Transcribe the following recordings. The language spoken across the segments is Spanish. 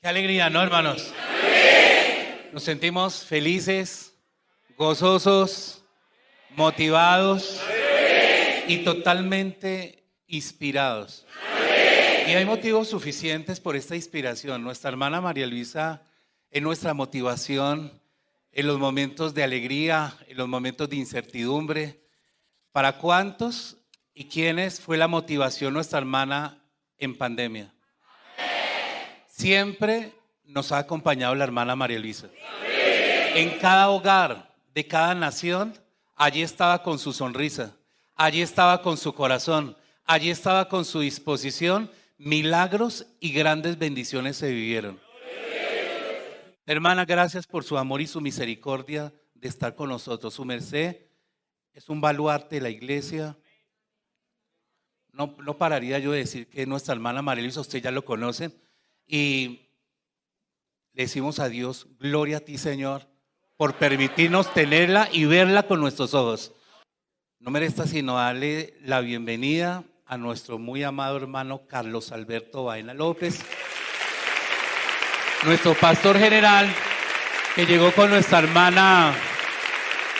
Qué alegría, ¿no, hermanos? Nos sentimos felices, gozosos, motivados y totalmente inspirados. Y hay motivos suficientes por esta inspiración. Nuestra hermana María Luisa es nuestra motivación en los momentos de alegría, en los momentos de incertidumbre. ¿Para cuántos y quiénes fue la motivación nuestra hermana en pandemia? Siempre nos ha acompañado la hermana María Luisa. En cada hogar de cada nación, allí estaba con su sonrisa, allí estaba con su corazón, allí estaba con su disposición. Milagros y grandes bendiciones se vivieron. Hermana, gracias por su amor y su misericordia de estar con nosotros. Su merced es un baluarte de la iglesia. No, no pararía yo de decir que nuestra hermana María Luisa, usted ya lo conoce, y le decimos a Dios, gloria a ti Señor, por permitirnos tenerla y verla con nuestros ojos. No me resta sino darle la bienvenida a nuestro muy amado hermano Carlos Alberto Vaina López, nuestro pastor general que llegó con nuestra hermana,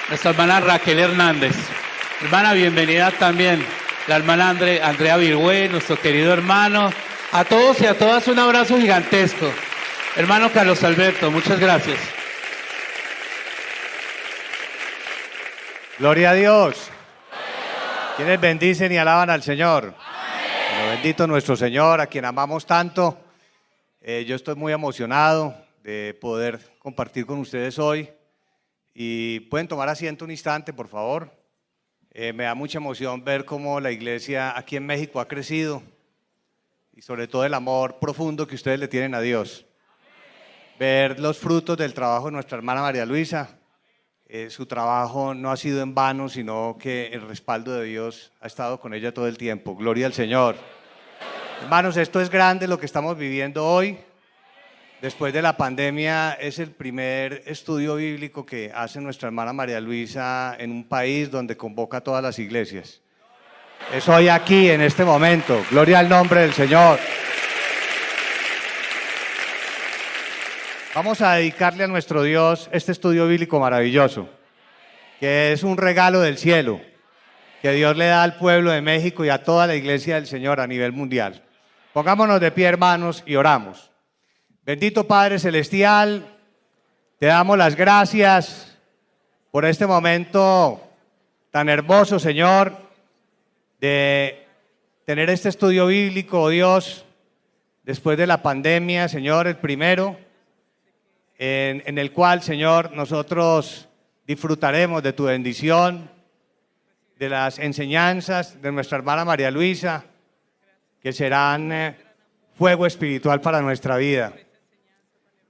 nuestra hermana Raquel Hernández. Hermana, bienvenida también la hermana Andrea Virgüe, nuestro querido hermano, a todos y a todas un abrazo gigantesco. Hermano Carlos Alberto, muchas gracias. Gloria a Dios. Quienes bendicen y alaban al Señor. Bendito nuestro Señor, a quien amamos tanto. Eh, yo estoy muy emocionado de poder compartir con ustedes hoy. Y pueden tomar asiento un instante, por favor. Eh, me da mucha emoción ver cómo la iglesia aquí en México ha crecido y sobre todo el amor profundo que ustedes le tienen a Dios. Ver los frutos del trabajo de nuestra hermana María Luisa. Eh, su trabajo no ha sido en vano, sino que el respaldo de Dios ha estado con ella todo el tiempo. Gloria al Señor. Hermanos, esto es grande lo que estamos viviendo hoy. Después de la pandemia es el primer estudio bíblico que hace nuestra hermana María Luisa en un país donde convoca a todas las iglesias. Es hoy aquí, en este momento. Gloria al nombre del Señor. Vamos a dedicarle a nuestro Dios este estudio bíblico maravilloso, que es un regalo del cielo, que Dios le da al pueblo de México y a toda la iglesia del Señor a nivel mundial. Pongámonos de pie, hermanos, y oramos. Bendito Padre Celestial, te damos las gracias por este momento tan hermoso, Señor de tener este estudio bíblico, oh Dios, después de la pandemia, Señor, el primero, en, el cual, Señor, nosotros disfrutaremos de tu bendición, de las enseñanzas de nuestra hermana María Luisa, que serán eh, fuego espiritual para nuestra vida.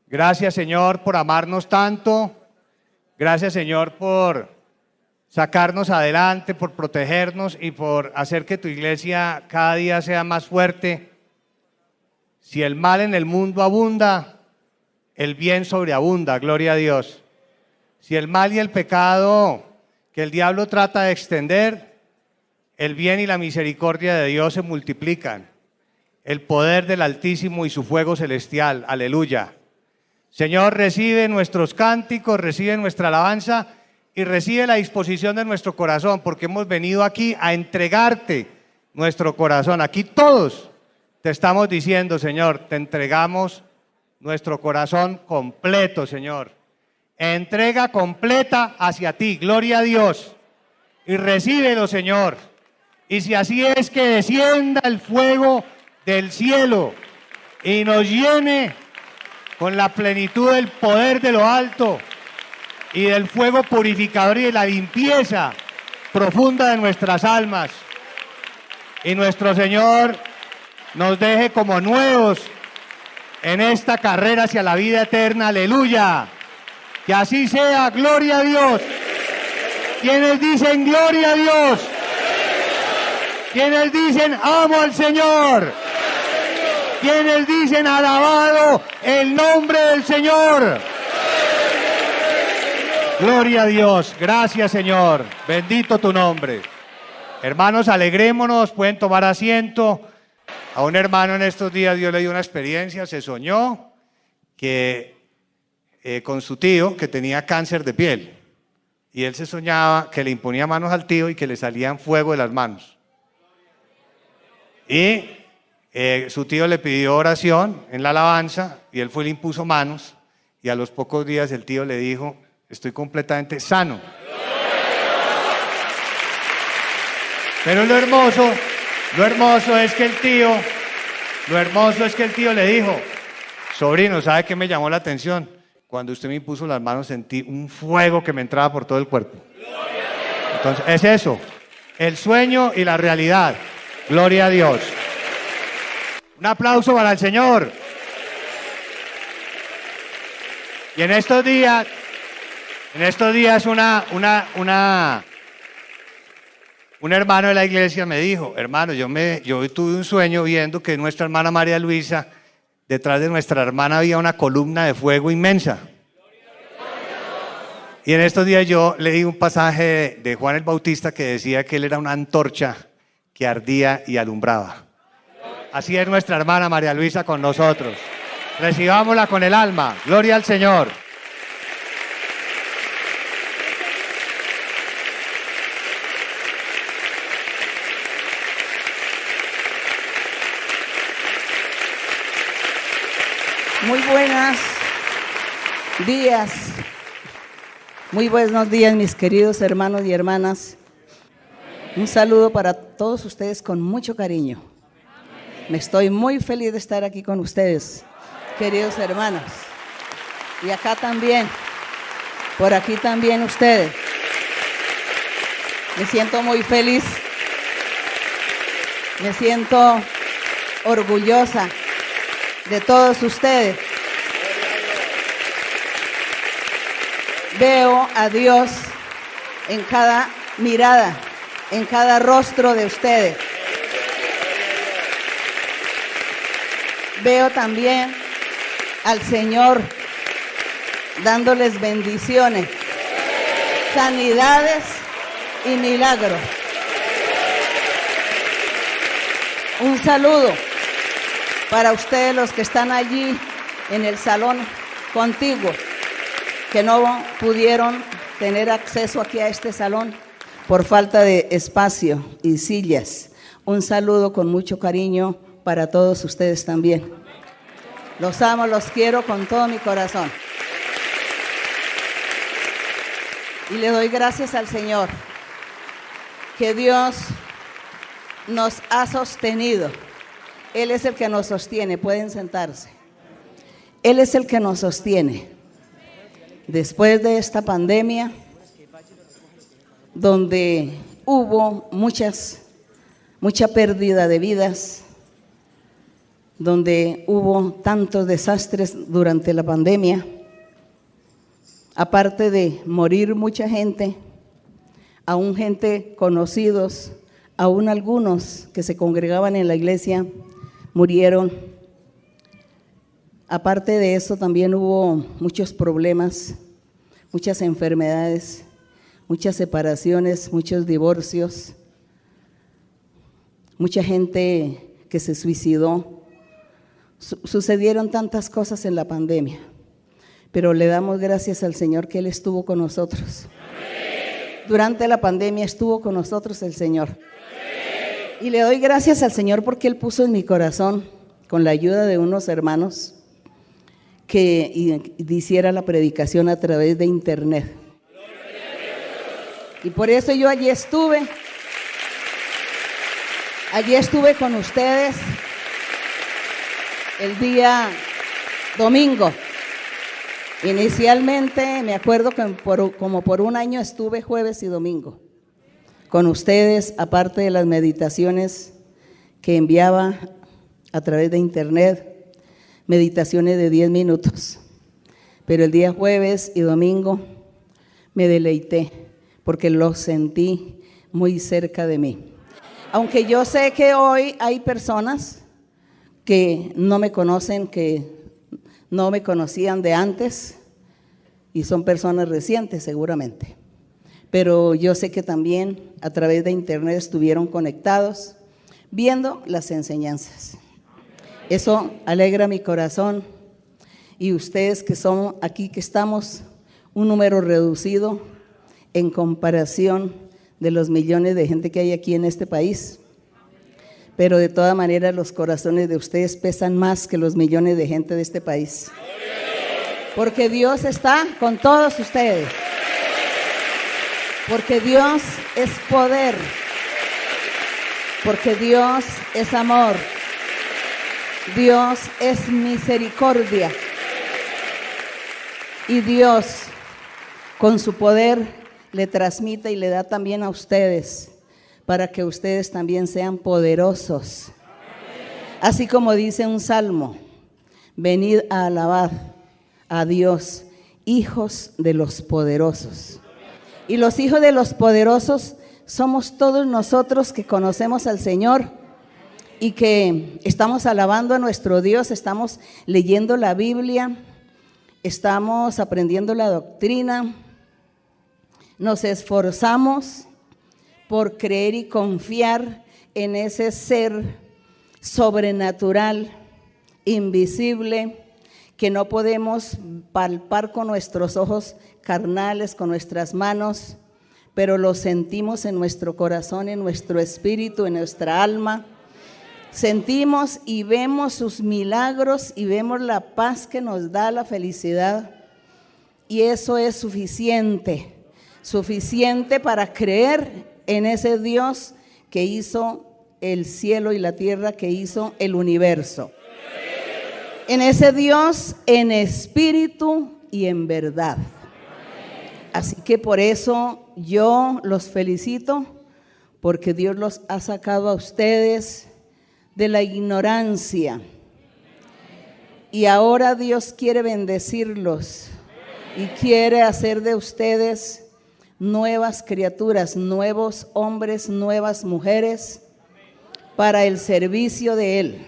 Gracias, Señor, por amarnos tanto. Gracias, Señor, por sacarnos adelante, por protegernos y por hacer que tu iglesia cada día sea más fuerte. Si el mal en el mundo abunda, el bien sobreabunda, gloria a Dios. Si el mal y el pecado que el diablo trata de extender, el bien y la misericordia de Dios se multiplican. El poder del Altísimo y su fuego celestial, aleluya. Señor, recibe nuestros cánticos, recibe nuestra alabanza y recibe la disposición de nuestro corazón, porque hemos venido aquí a entregarte nuestro corazón. Aquí todos te estamos diciendo, Señor, te entregamos nuestro corazón completo, Señor. Entrega completa hacia ti, gloria a Dios. Y recíbelo, Señor. Y si así es que descienda el fuego del cielo y nos llene con la plenitud del poder de lo alto y del fuego purificador y de la limpieza profunda de nuestras almas. Y nuestro Señor nos deje como nuevos en esta carrera hacia la vida eterna. Aleluya. Que así sea. Gloria a Dios. Quienes dicen gloria a Dios. Quienes dicen amo al Señor. Quienes dicen alabado el nombre del Señor. Gloria a Dios. Gracias, Señor. Bendito tu nombre. Hermanos, alegrémonos, pueden tomar asiento. A un hermano en estos días Dios le dio una experiencia, se soñó que eh, con su tío que tenía cáncer de piel. Y él se soñaba que le imponía manos al tío y que le salían fuego de las manos. Y eh, su tío le pidió oración en la alabanza y él fue y le impuso manos. Y a los pocos días el tío le dijo, estoy completamente sano. Pero lo hermoso, lo hermoso es que el tío, lo hermoso es que el tío le dijo, sobrino, ¿sabe qué me llamó la atención? Cuando usted me impuso las manos sentí un fuego que me entraba por todo el cuerpo. Entonces, es eso, el sueño y la realidad. Gloria a Dios. Un aplauso para el Señor. Y en estos días, en estos días una, una, una, un hermano de la iglesia me dijo, hermano, yo, me, yo tuve un sueño viendo que nuestra hermana María Luisa, detrás de nuestra hermana había una columna de fuego inmensa. Y en estos días yo leí un pasaje de Juan el Bautista que decía que él era una antorcha que ardía y alumbraba. Así es nuestra hermana María Luisa con nosotros. Recibámosla con el alma. Gloria al Señor. Muy buenas días. Muy buenos días, mis queridos hermanos y hermanas. Un saludo para todos ustedes con mucho cariño. Me estoy muy feliz de estar aquí con ustedes, queridos hermanos. Y acá también, por aquí también ustedes. Me siento muy feliz. Me siento orgullosa de todos ustedes. Veo a Dios en cada mirada, en cada rostro de ustedes. Veo también al Señor dándoles bendiciones, sanidades y milagros. Un saludo para ustedes los que están allí en el salón contigo, que no pudieron tener acceso aquí a este salón por falta de espacio y sillas. Un saludo con mucho cariño para todos ustedes también. Los amo, los quiero con todo mi corazón. Y le doy gracias al Señor que Dios nos ha sostenido él es el que nos sostiene, pueden sentarse. Él es el que nos sostiene. Después de esta pandemia, donde hubo muchas, mucha pérdida de vidas, donde hubo tantos desastres durante la pandemia, aparte de morir mucha gente, aún gente conocidos, aún algunos que se congregaban en la iglesia, murieron. Aparte de eso, también hubo muchos problemas, muchas enfermedades, muchas separaciones, muchos divorcios, mucha gente que se suicidó. sucedieron tantas cosas en la pandemia, pero le damos gracias al Señor que Él estuvo con nosotros. Durante la pandemia estuvo con nosotros el Señor. Y le doy gracias al Señor porque Él puso en mi corazón, con la ayuda de unos hermanos, que hiciera la predicación a través de internet. Y por eso yo allí estuve. Allí estuve con ustedes el día domingo. Inicialmente me acuerdo que como por un año estuve jueves y domingo con ustedes, aparte de las meditaciones que enviaba a través de internet, meditaciones de 10 minutos. Pero el día jueves y domingo me deleité porque lo sentí muy cerca de mí. Aunque yo sé que hoy hay personas que no me conocen, que no me conocían de antes y son personas recientes seguramente pero yo sé que también a través de internet estuvieron conectados viendo las enseñanzas. Eso alegra mi corazón y ustedes que son aquí, que estamos un número reducido en comparación de los millones de gente que hay aquí en este país. Pero de todas maneras los corazones de ustedes pesan más que los millones de gente de este país. Porque Dios está con todos ustedes. Porque Dios es poder. Porque Dios es amor. Dios es misericordia. Y Dios, con su poder, le transmite y le da también a ustedes para que ustedes también sean poderosos. Así como dice un salmo, venid a alabar a Dios, hijos de los poderosos. Y los hijos de los poderosos somos todos nosotros que conocemos al Señor y que estamos alabando a nuestro Dios, estamos leyendo la Biblia, estamos aprendiendo la doctrina, nos esforzamos por creer y confiar en ese ser sobrenatural, invisible, que no podemos palpar con nuestros ojos carnales, con nuestras manos, pero lo sentimos en nuestro corazón, en nuestro espíritu, en nuestra alma. Sentimos y vemos sus milagros y vemos la paz que nos da la felicidad. Y eso es suficiente, suficiente para creer en ese Dios que hizo el cielo y la tierra, que hizo el universo. En ese Dios en espíritu y en verdad. Así que por eso yo los felicito, porque Dios los ha sacado a ustedes de la ignorancia. Y ahora Dios quiere bendecirlos y quiere hacer de ustedes nuevas criaturas, nuevos hombres, nuevas mujeres para el servicio de Él.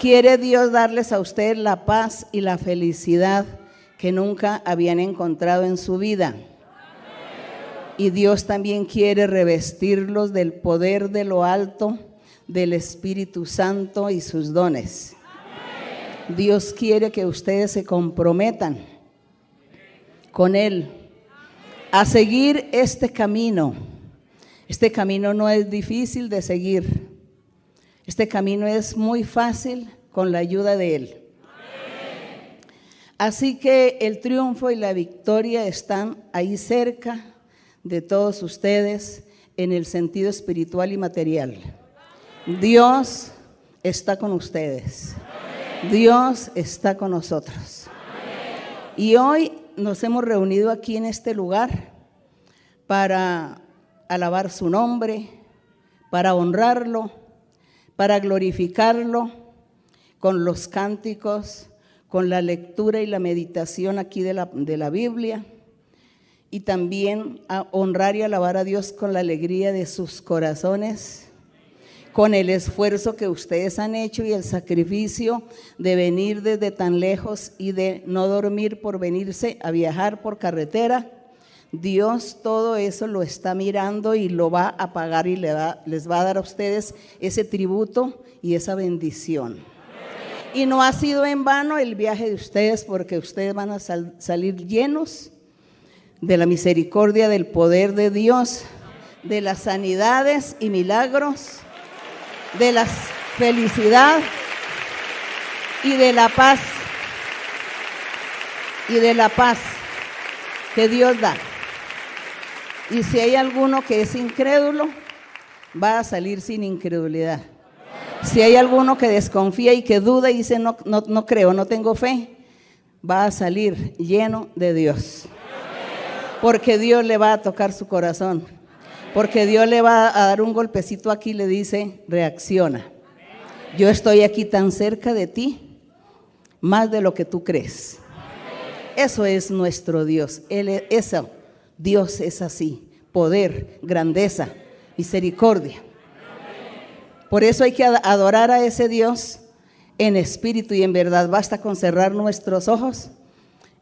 Quiere Dios darles a ustedes la paz y la felicidad que nunca habían encontrado en su vida. Y Dios también quiere revestirlos del poder de lo alto, del Espíritu Santo y sus dones. Dios quiere que ustedes se comprometan con Él a seguir este camino. Este camino no es difícil de seguir. Este camino es muy fácil con la ayuda de Él. Así que el triunfo y la victoria están ahí cerca de todos ustedes en el sentido espiritual y material. Dios está con ustedes. Dios está con nosotros. Y hoy nos hemos reunido aquí en este lugar para alabar su nombre, para honrarlo, para glorificarlo con los cánticos, con la lectura y la meditación aquí de la, de la Biblia y también a honrar y alabar a Dios con la alegría de sus corazones, con el esfuerzo que ustedes han hecho y el sacrificio de venir desde tan lejos y de no dormir por venirse a viajar por carretera. Dios todo eso lo está mirando y lo va a pagar y les va a dar a ustedes ese tributo y esa bendición. Y no ha sido en vano el viaje de ustedes porque ustedes van a salir llenos de la misericordia, del poder de Dios, de las sanidades y milagros, de la felicidad y de la paz. Y de la paz que Dios da. Y si hay alguno que es incrédulo, va a salir sin incredulidad. Si hay alguno que desconfía y que duda y dice, no, no, no creo, no tengo fe, va a salir lleno de Dios. Porque Dios le va a tocar su corazón. Porque Dios le va a dar un golpecito aquí y le dice, reacciona. Yo estoy aquí tan cerca de ti, más de lo que tú crees. Eso es nuestro Dios. Él es, eso, Dios es así. Poder, grandeza, misericordia. Por eso hay que adorar a ese Dios en espíritu y en verdad. Basta con cerrar nuestros ojos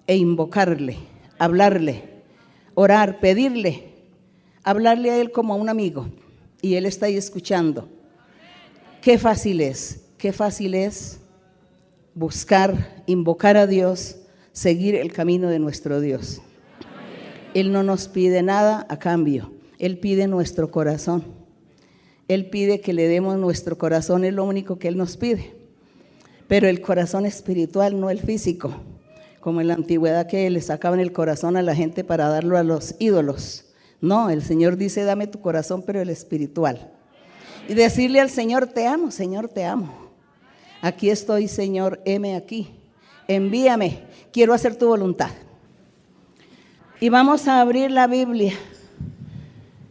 e invocarle, hablarle, orar, pedirle, hablarle a Él como a un amigo. Y Él está ahí escuchando. Qué fácil es, qué fácil es buscar, invocar a Dios, seguir el camino de nuestro Dios. Él no nos pide nada a cambio, Él pide nuestro corazón. Él pide que le demos nuestro corazón, es lo único que Él nos pide. Pero el corazón espiritual, no el físico, como en la antigüedad que le sacaban el corazón a la gente para darlo a los ídolos. No, el Señor dice, dame tu corazón, pero el espiritual. Y decirle al Señor, te amo, Señor, te amo. Aquí estoy, Señor, heme aquí. Envíame, quiero hacer tu voluntad. Y vamos a abrir la Biblia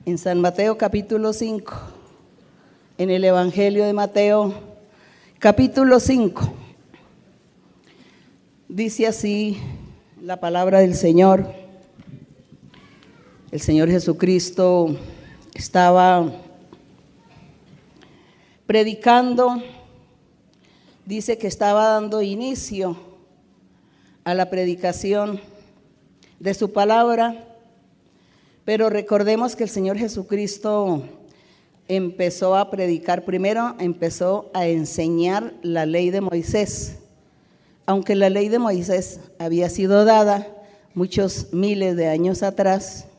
en San Mateo capítulo 5, en el Evangelio de Mateo capítulo 5. Dice así la palabra del Señor. El Señor Jesucristo estaba predicando, dice que estaba dando inicio a la predicación de su palabra, pero recordemos que el Señor Jesucristo empezó a predicar, primero empezó a enseñar la ley de Moisés, aunque la ley de Moisés había sido dada muchos miles de años atrás,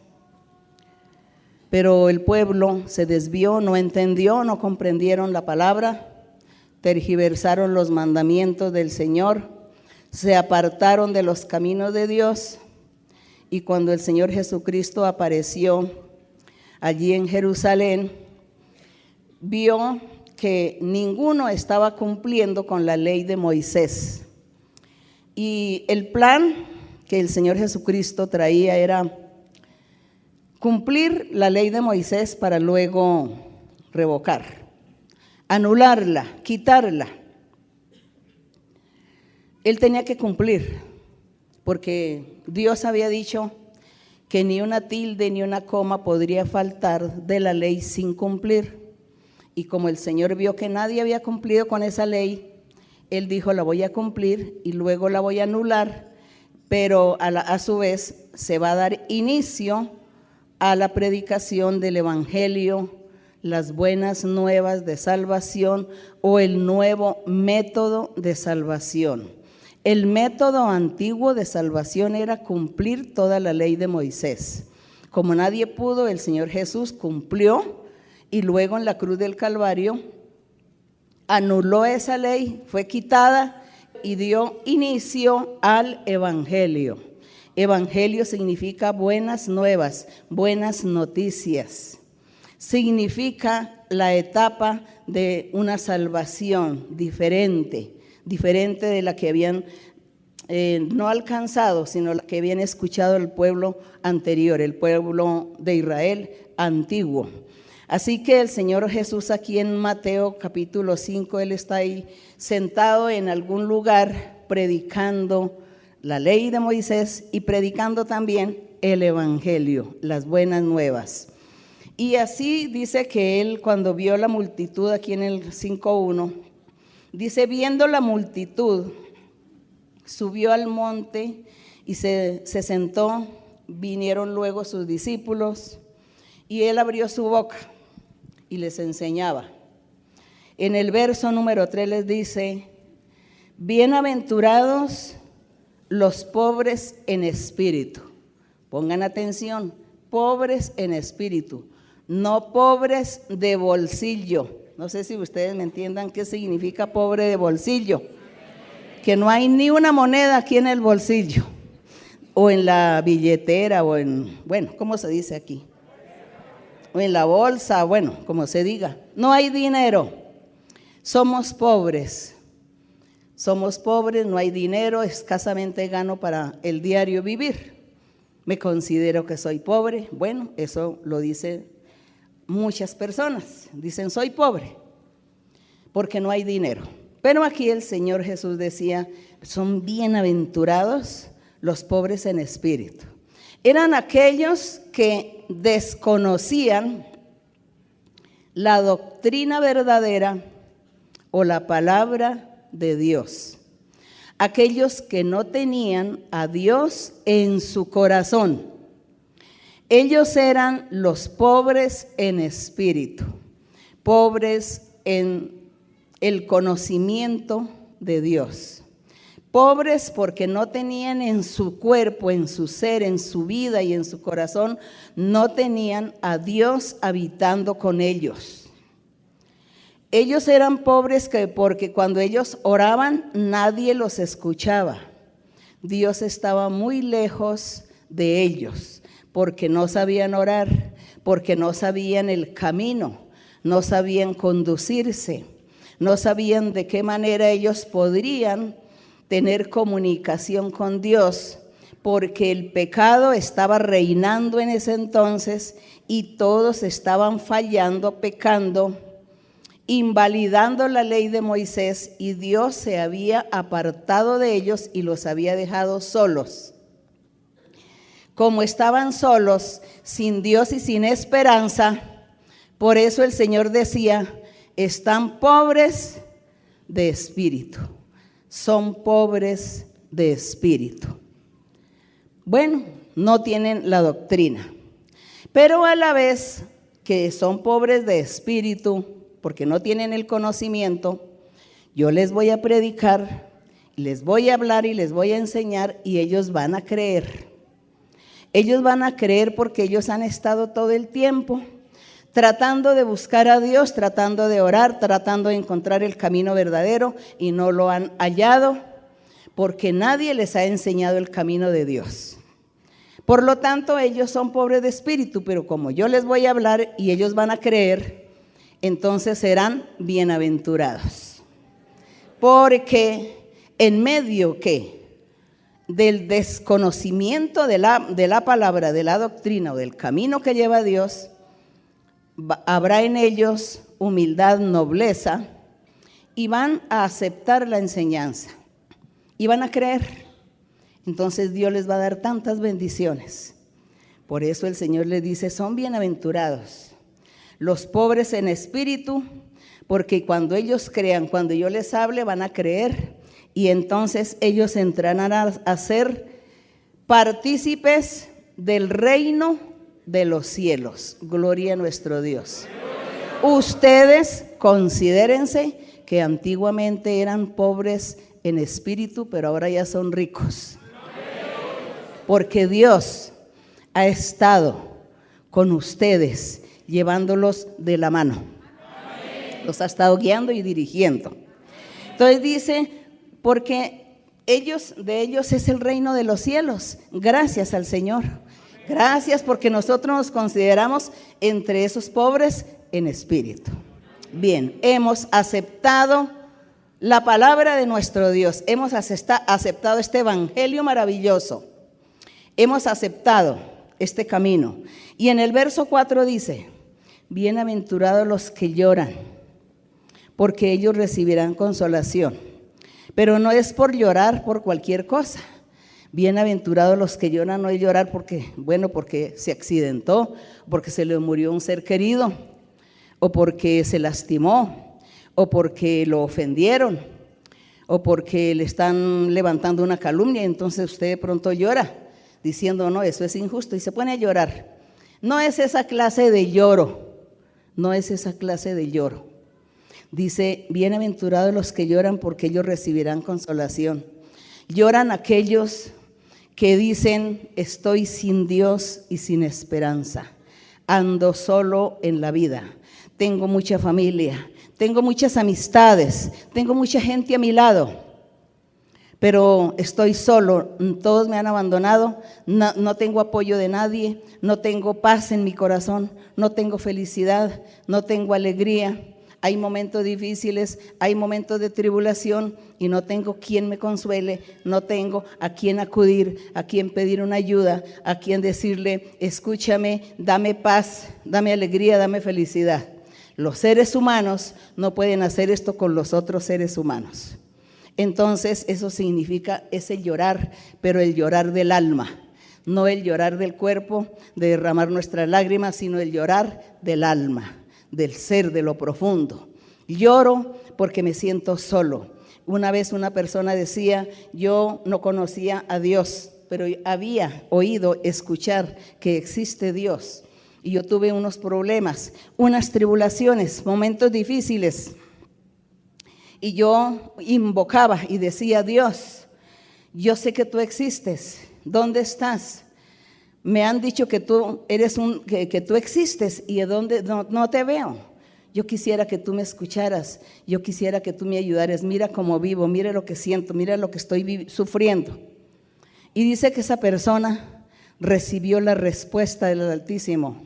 pero el pueblo se desvió, no entendió, no comprendieron la palabra, tergiversaron los mandamientos del Señor, se apartaron de los caminos de Dios y cuando el Señor Jesucristo apareció allí en Jerusalén, vio que ninguno estaba cumpliendo con la ley de Moisés. Y el plan que el Señor Jesucristo traía era cumplir la ley de Moisés para luego revocar, anularla, quitarla. Él tenía que cumplir, porque Dios había dicho que ni una tilde ni una coma podría faltar de la ley sin cumplir. Y como el Señor vio que nadie había cumplido con esa ley, Él dijo, la voy a cumplir y luego la voy a anular, pero a, a su vez se va a dar inicio a la predicación del Evangelio, las buenas nuevas de salvación o el nuevo método de salvación. El método antiguo de salvación era cumplir toda la ley de Moisés. Como nadie pudo, el Señor Jesús cumplió y luego en la cruz del Calvario anuló esa ley, fue quitada y dio inicio al Evangelio. Evangelio significa buenas nuevas, buenas noticias. Significa la etapa de una salvación diferente, diferente de la que habían eh, no alcanzado, sino la que habían escuchado el pueblo anterior, el pueblo de Israel antiguo. Así que el Señor Jesús aquí en Mateo capítulo 5, Él está ahí sentado en algún lugar predicando la ley de Moisés y predicando también el Evangelio, las buenas nuevas. Y así dice que él cuando vio la multitud aquí en el 5.1, dice, viendo la multitud, subió al monte y se, se sentó, vinieron luego sus discípulos y él abrió su boca y les enseñaba. En el verso número 3 les dice, bienaventurados los pobres en espíritu. Pongan atención, pobres en espíritu, no pobres de bolsillo. No sé si ustedes me entiendan qué significa pobre de bolsillo. Que no hay ni una moneda aquí en el bolsillo, o en la billetera, o en, bueno, ¿cómo se dice aquí? O en la bolsa, bueno, como se diga. No hay dinero. Somos pobres somos pobres, no hay dinero, escasamente gano para el diario vivir. Me considero que soy pobre. Bueno, eso lo dicen muchas personas. Dicen, soy pobre porque no hay dinero. Pero aquí el Señor Jesús decía, son bienaventurados los pobres en espíritu. Eran aquellos que desconocían la doctrina verdadera o la palabra de Dios. Aquellos que no tenían a Dios en su corazón. Ellos eran los pobres en espíritu, pobres en el conocimiento de Dios. pobres porque no tenían en su cuerpo, en su ser, en su vida y en su corazón, no tenían a Dios habitando con ellos. Ellos eran pobres que porque cuando ellos oraban nadie los escuchaba. Dios estaba muy lejos de ellos porque no sabían orar, porque no sabían el camino, no sabían conducirse, no sabían de qué manera ellos podrían tener comunicación con Dios, porque el pecado estaba reinando en ese entonces y todos estaban fallando, pecando, invalidando la ley de Moisés y Dios se había apartado de ellos y los había dejado solos. Como estaban solos, sin Dios y sin esperanza, por eso el Señor decía, están pobres de espíritu son pobres de espíritu. Bueno, no tienen la doctrina, pero a la vez que son pobres de espíritu, porque no tienen el conocimiento, yo les voy a predicar, les voy a hablar y les voy a enseñar y ellos van a creer. Ellos van a creer porque ellos han estado todo el tiempo tratando de buscar a Dios, tratando de orar, tratando de encontrar el camino verdadero y no lo han hallado porque nadie les ha enseñado el camino de Dios. Por lo tanto, ellos son pobres de espíritu, pero como yo les voy a hablar y ellos van a creer, entonces serán bienaventurados. Porque en medio que del desconocimiento de la, de la palabra, de la doctrina o del camino que lleva Dios, habrá en ellos humildad, nobleza, y van a aceptar la enseñanza, y van a creer. Entonces Dios les va a dar tantas bendiciones. Por eso el Señor les dice, son bienaventurados los pobres en espíritu, porque cuando ellos crean, cuando yo les hable, van a creer, y entonces ellos entrarán a ser partícipes del reino de los cielos. Gloria a nuestro Dios. Ustedes considérense que antiguamente eran pobres en espíritu, pero ahora ya son ricos. Porque Dios ha estado con ustedes llevándolos de la mano. Los ha estado guiando y dirigiendo. Entonces dice, porque ellos, de ellos es el reino de los cielos, gracias al Señor. Gracias porque nosotros nos consideramos entre esos pobres en espíritu. Bien, hemos aceptado la palabra de nuestro Dios, hemos aceptado este evangelio maravilloso, hemos aceptado este camino. Y en el verso 4 dice, bienaventurados los que lloran, porque ellos recibirán consolación. Pero no es por llorar por cualquier cosa Bienaventurados los que lloran, no hay llorar porque, bueno, porque se accidentó, porque se le murió un ser querido, o porque se lastimó, o porque lo ofendieron, o porque le están levantando una calumnia, entonces usted de pronto llora, diciendo, no, eso es injusto, y se pone a llorar. No es esa clase de lloro, no es esa clase de lloro. Dice, bienaventurados los que lloran porque ellos recibirán consolación. Lloran aquellos que dicen, estoy sin Dios y sin esperanza, ando solo en la vida, tengo mucha familia, tengo muchas amistades, tengo mucha gente a mi lado, pero estoy solo, todos me han abandonado, no, tengo apoyo de nadie, no tengo paz en mi corazón, no tengo felicidad, no tengo alegría. Hay momentos difíciles, hay momentos de tribulación y no tengo quien me consuele, no tengo a quien acudir, a quien pedir una ayuda, a quien decirle, escúchame, dame paz, dame alegría, dame felicidad. Los seres humanos no pueden hacer esto con los otros seres humanos. Entonces eso significa ese llorar, pero el llorar del alma, no el llorar del cuerpo, de derramar nuestras lágrimas, sino el llorar del alma del ser, de lo profundo. Lloro porque me siento solo. Una vez una persona decía, yo no conocía a Dios, pero había oído escuchar que existe Dios. Y yo tuve unos problemas, unas tribulaciones, momentos difíciles. Y yo invocaba y decía, Dios, yo sé que tú existes. ¿Dónde estás? Me han dicho que tú eres un, que, tú existes y de dónde no, no te veo. Yo quisiera que tú me escucharas, yo quisiera que tú me ayudaras. Mira cómo vivo, mira lo que siento, mira lo que estoy sufriendo. Y dice que esa persona recibió la respuesta del Altísimo.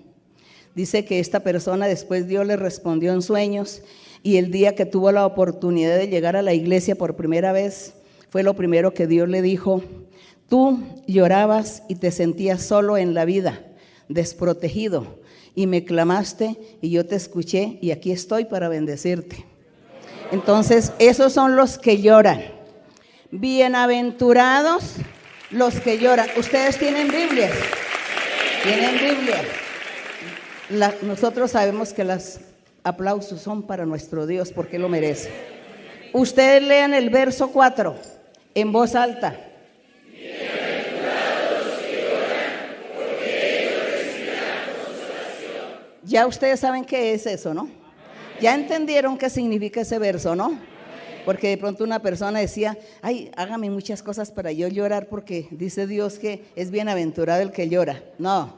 Dice que esta persona después Dios le respondió en sueños y el día que tuvo la oportunidad de llegar a la iglesia por primera vez, fue lo primero que Dios le dijo, tú llorabas y te sentías solo en la vida, desprotegido, y me clamaste y yo te escuché y aquí estoy para bendecirte. Entonces, esos son los que lloran. Bienaventurados los que lloran. Ustedes tienen Biblia. Tienen Biblia. nosotros sabemos que los aplausos son para nuestro Dios porque lo merece. Ustedes lean el verso 4 en voz alta. Ya ustedes saben qué es eso, ¿no? Ya entendieron qué significa ese verso, ¿no? Porque de pronto una persona decía, ay, hágame muchas cosas para yo llorar porque dice Dios que es bienaventurado el que llora. No,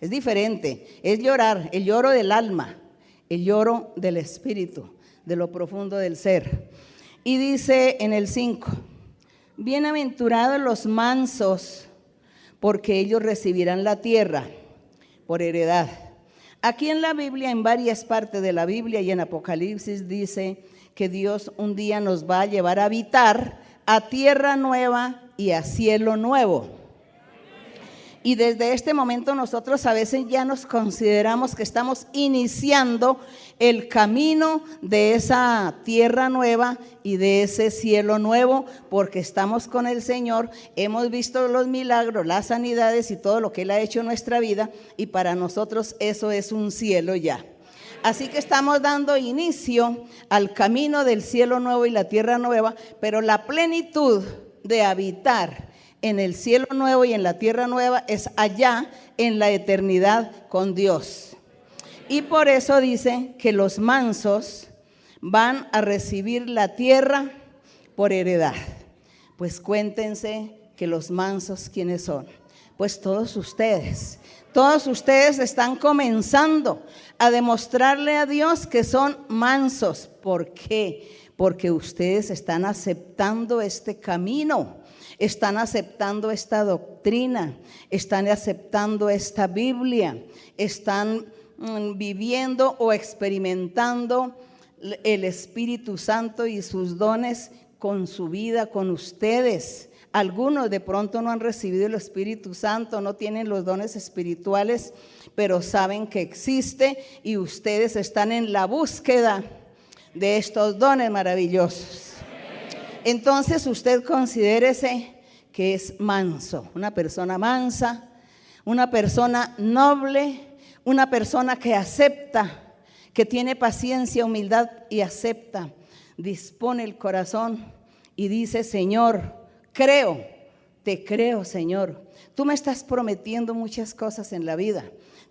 es diferente. Es llorar, el lloro del alma, el lloro del espíritu, de lo profundo del ser. Y dice en el 5, bienaventurados los mansos, porque ellos recibirán la tierra por heredad. Aquí en la Biblia, en varias partes de la Biblia y en Apocalipsis dice que Dios un día nos va a llevar a habitar a tierra nueva y a cielo nuevo. Y desde este momento nosotros a veces ya nos consideramos que estamos iniciando el camino de esa tierra nueva y de ese cielo nuevo, porque estamos con el Señor, hemos visto los milagros, las sanidades y todo lo que Él ha hecho en nuestra vida, y para nosotros eso es un cielo ya. Así que estamos dando inicio al camino del cielo nuevo y la tierra nueva, pero la plenitud de habitar en el cielo nuevo y en la tierra nueva es allá en la eternidad con Dios. Y por eso dice que los mansos van a recibir la tierra por heredad. Pues cuéntense que los mansos, ¿quiénes son? Pues todos ustedes. Todos ustedes están comenzando a demostrarle a Dios que son mansos. ¿Por qué? Porque ustedes están aceptando este camino están aceptando esta doctrina, están aceptando esta Biblia, están mm, viviendo o experimentando el Espíritu Santo y sus dones con su vida, con ustedes. Algunos de pronto no han recibido el Espíritu Santo, no tienen los dones espirituales, pero saben que existe y ustedes están en la búsqueda de estos dones maravillosos. Entonces usted considérese que es manso, una persona mansa, una persona noble, una persona que acepta, que tiene paciencia, humildad y acepta, dispone el corazón y dice, Señor, creo, te creo, Señor. Tú me estás prometiendo muchas cosas en la vida.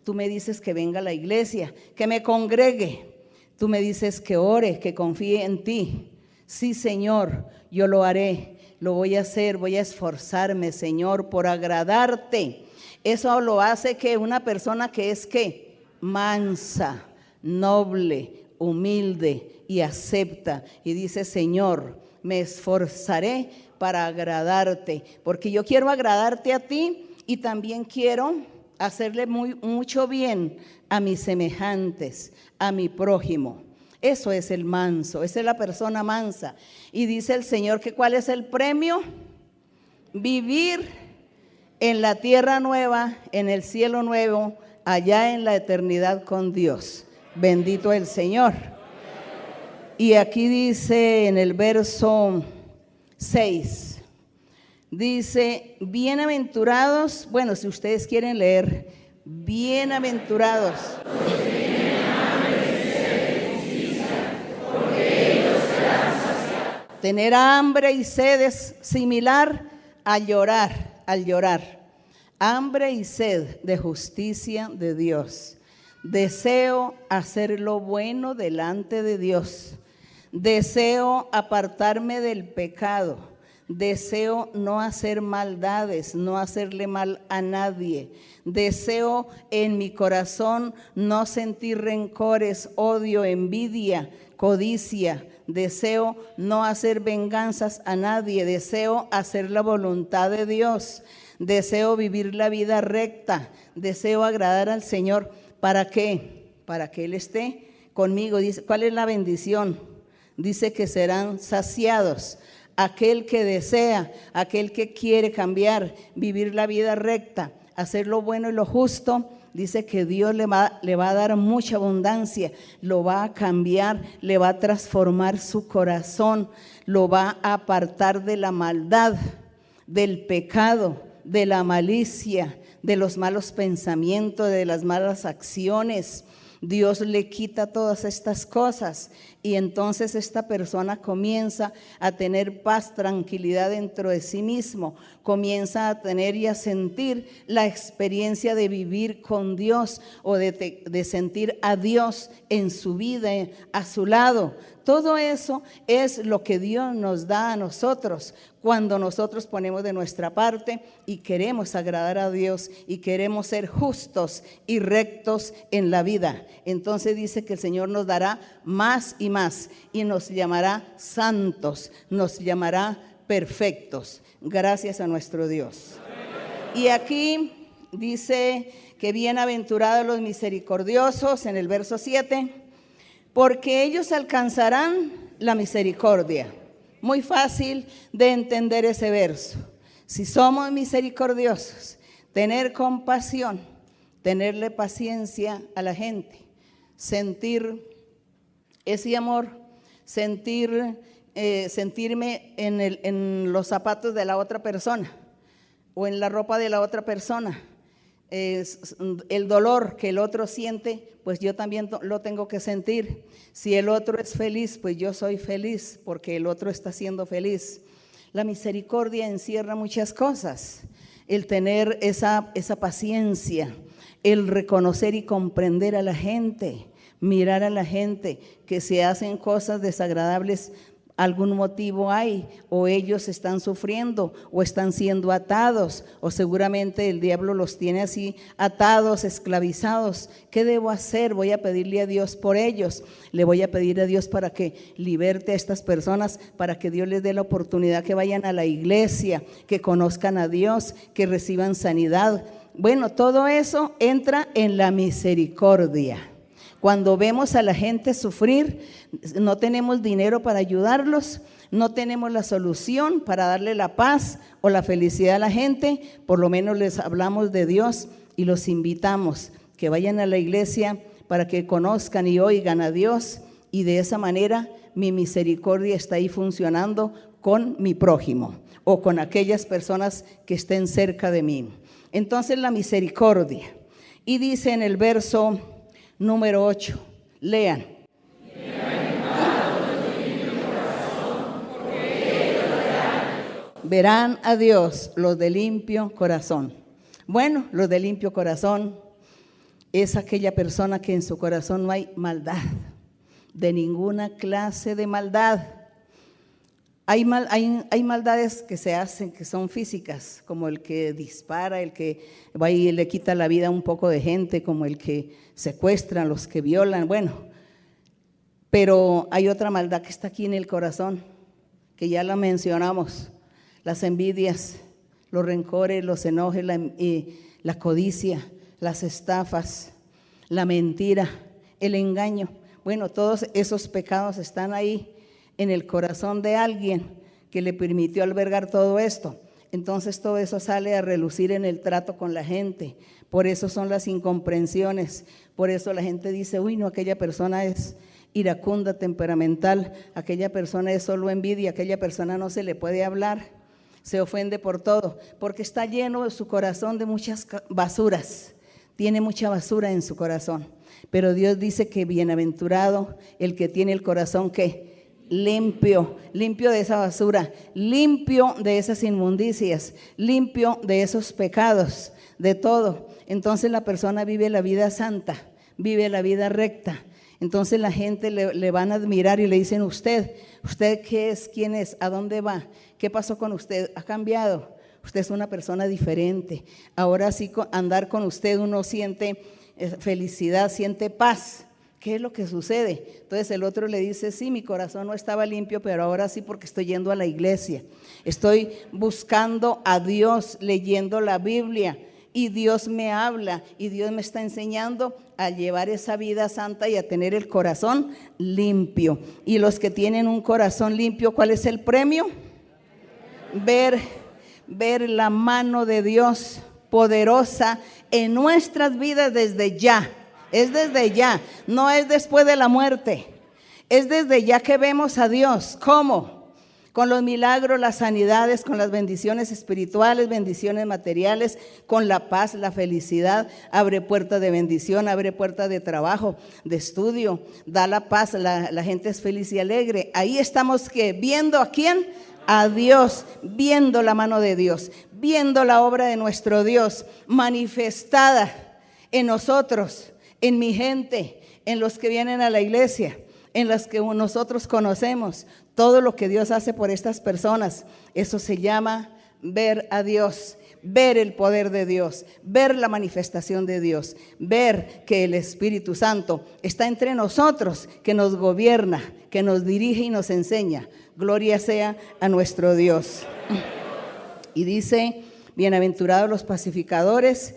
Tú me dices que venga a la iglesia, que me congregue. Tú me dices que ore, que confíe en ti. Sí, Señor, yo lo haré, lo voy a hacer, voy a esforzarme, Señor, por agradarte. Eso lo hace que una persona que es que mansa, noble, humilde y acepta y dice, Señor, me esforzaré para agradarte, porque yo quiero agradarte a ti y también quiero hacerle muy, mucho bien a mis semejantes, a mi prójimo. Eso es el manso, esa es la persona mansa. Y dice el Señor que cuál es el premio? Vivir en la tierra nueva, en el cielo nuevo, allá en la eternidad con Dios. Bendito el Señor. Y aquí dice en el verso 6, dice, bienaventurados, bueno, si ustedes quieren leer, bienaventurados. Tener hambre y sed es similar a llorar, al llorar. Hambre y sed de justicia de Dios. Deseo hacer lo bueno delante de Dios. Deseo apartarme del pecado. Deseo no hacer maldades, no hacerle mal a nadie. Deseo en mi corazón no sentir rencores, odio, envidia, codicia. Deseo no hacer venganzas a nadie. Deseo hacer la voluntad de Dios. Deseo vivir la vida recta. Deseo agradar al Señor. ¿Para qué? Para que Él esté conmigo. Dice, ¿cuál es la bendición? Dice que serán saciados aquel que desea, aquel que quiere cambiar, vivir la vida recta, hacer lo bueno y lo justo, dice que Dios le va, le va, a dar mucha abundancia, lo va a cambiar, le va a transformar su corazón, lo va a apartar de la maldad, del pecado, de la malicia, de los malos pensamientos, de las malas acciones. Dios le quita todas estas cosas y entonces esta persona comienza a tener paz, tranquilidad dentro de sí mismo, comienza a tener y a sentir la experiencia de vivir con Dios o de, de sentir a Dios en su vida, a su lado. Todo eso es lo que Dios nos da a nosotros cuando nosotros ponemos de nuestra parte y queremos agradar a Dios y queremos ser justos y rectos en la vida. Entonces dice que el Señor nos dará más y más y nos llamará santos, nos llamará perfectos. Gracias a nuestro Dios. Y aquí dice que bienaventurados los misericordiosos en el verso 7 porque ellos alcanzarán la misericordia. Muy fácil de entender ese verso. Si somos misericordiosos, tener compasión, tenerle paciencia a la gente, sentir ese amor, sentir, eh, sentirme en, los zapatos de la otra persona o en la ropa de la otra persona el dolor que el otro siente, pues yo también lo tengo que sentir. Si el otro es feliz, pues yo soy feliz porque el otro está siendo feliz. La misericordia encierra muchas cosas. El tener esa, esa paciencia, el reconocer y comprender a la gente, mirar a la gente que se hacen cosas desagradables algún motivo hay, o ellos están sufriendo, o están siendo atados, o seguramente el diablo los tiene así atados, esclavizados. ¿Qué debo hacer? Voy a pedirle a Dios por ellos. Le voy a pedir a Dios para que liberte a estas personas, para que Dios les dé la oportunidad que vayan a la iglesia, que conozcan a Dios, que reciban sanidad. Bueno, todo eso entra en la misericordia. Cuando vemos a la gente sufrir, no tenemos dinero para ayudarlos, no tenemos la solución para darle la paz o la felicidad a la gente, por lo menos les hablamos de Dios y los invitamos que vayan a la iglesia para que conozcan y oigan a Dios y de esa manera mi misericordia está ahí funcionando con mi prójimo o con aquellas personas que estén cerca de mí. Entonces la misericordia. Y dice en el verso número 8. Lean. Verán a Dios los de limpio corazón. Bueno, los de limpio corazón es aquella persona que en su corazón no hay maldad, de ninguna clase de maldad. Hay, mal, hay, hay, maldades que se hacen, que son físicas, como el que dispara, el que va y le quita la vida a un poco de gente, como el que secuestran, los que violan, bueno. Pero hay otra maldad que está aquí en el corazón, que ya la mencionamos, las envidias, los rencores, los enojes, la, la codicia, las estafas, la mentira, el engaño. Bueno, todos esos pecados están ahí en el corazón de alguien que le permitió albergar todo esto. Entonces todo eso sale a relucir en el trato con la gente. Por eso son las incomprensiones. Por eso la gente dice, uy, no, aquella persona es iracunda, temperamental, aquella persona es solo envidia, aquella persona no se le puede hablar, se ofende por todo, porque está lleno su corazón de muchas basuras, tiene mucha basura en su corazón. Pero Dios dice que bienaventurado el que tiene el corazón que limpio, limpio de esa basura, limpio de esas inmundicias, limpio de esos pecados, de todo. Entonces la persona vive la vida santa, vive la vida recta. Entonces la gente le, van a admirar y le dicen, usted, usted qué es, quién es, a dónde va, qué ¿Qué pasó con usted? ¿Ha cambiado? Usted es una persona diferente. Ahora sí, andar con usted uno siente eh, felicidad, siente paz. ¿Qué es lo que sucede? Entonces el otro le dice, sí, mi corazón no estaba limpio, pero ahora sí porque estoy yendo a la iglesia. Estoy buscando a Dios, leyendo la Biblia y Dios me habla y Dios me está enseñando a llevar esa vida santa y a tener el corazón limpio. Y los que tienen un corazón limpio, ¿cuál es el premio? Ver, ver la mano de Dios poderosa en nuestras vidas desde ya. Es desde ya, no es después de la muerte. Es desde ya que vemos a Dios. ¿Cómo? con los milagros, las sanidades, con las bendiciones espirituales, bendiciones materiales, con la paz, la felicidad, abre puertas de bendición, abre puertas de trabajo, de estudio, da la paz, la, gente es feliz y alegre. Ahí estamos que viendo a quién, a Dios, viendo la mano de Dios, viendo la obra de nuestro Dios manifestada en nosotros, en mi gente, en los que vienen a la iglesia en las que nosotros conocemos, todo lo que Dios hace por estas personas. Eso se llama ver a Dios, ver el poder de Dios, ver la manifestación de Dios, ver que el Espíritu Santo está entre nosotros, que nos gobierna, que nos dirige y nos enseña. Gloria sea a nuestro Dios. Y dice, bienaventurados los pacificadores,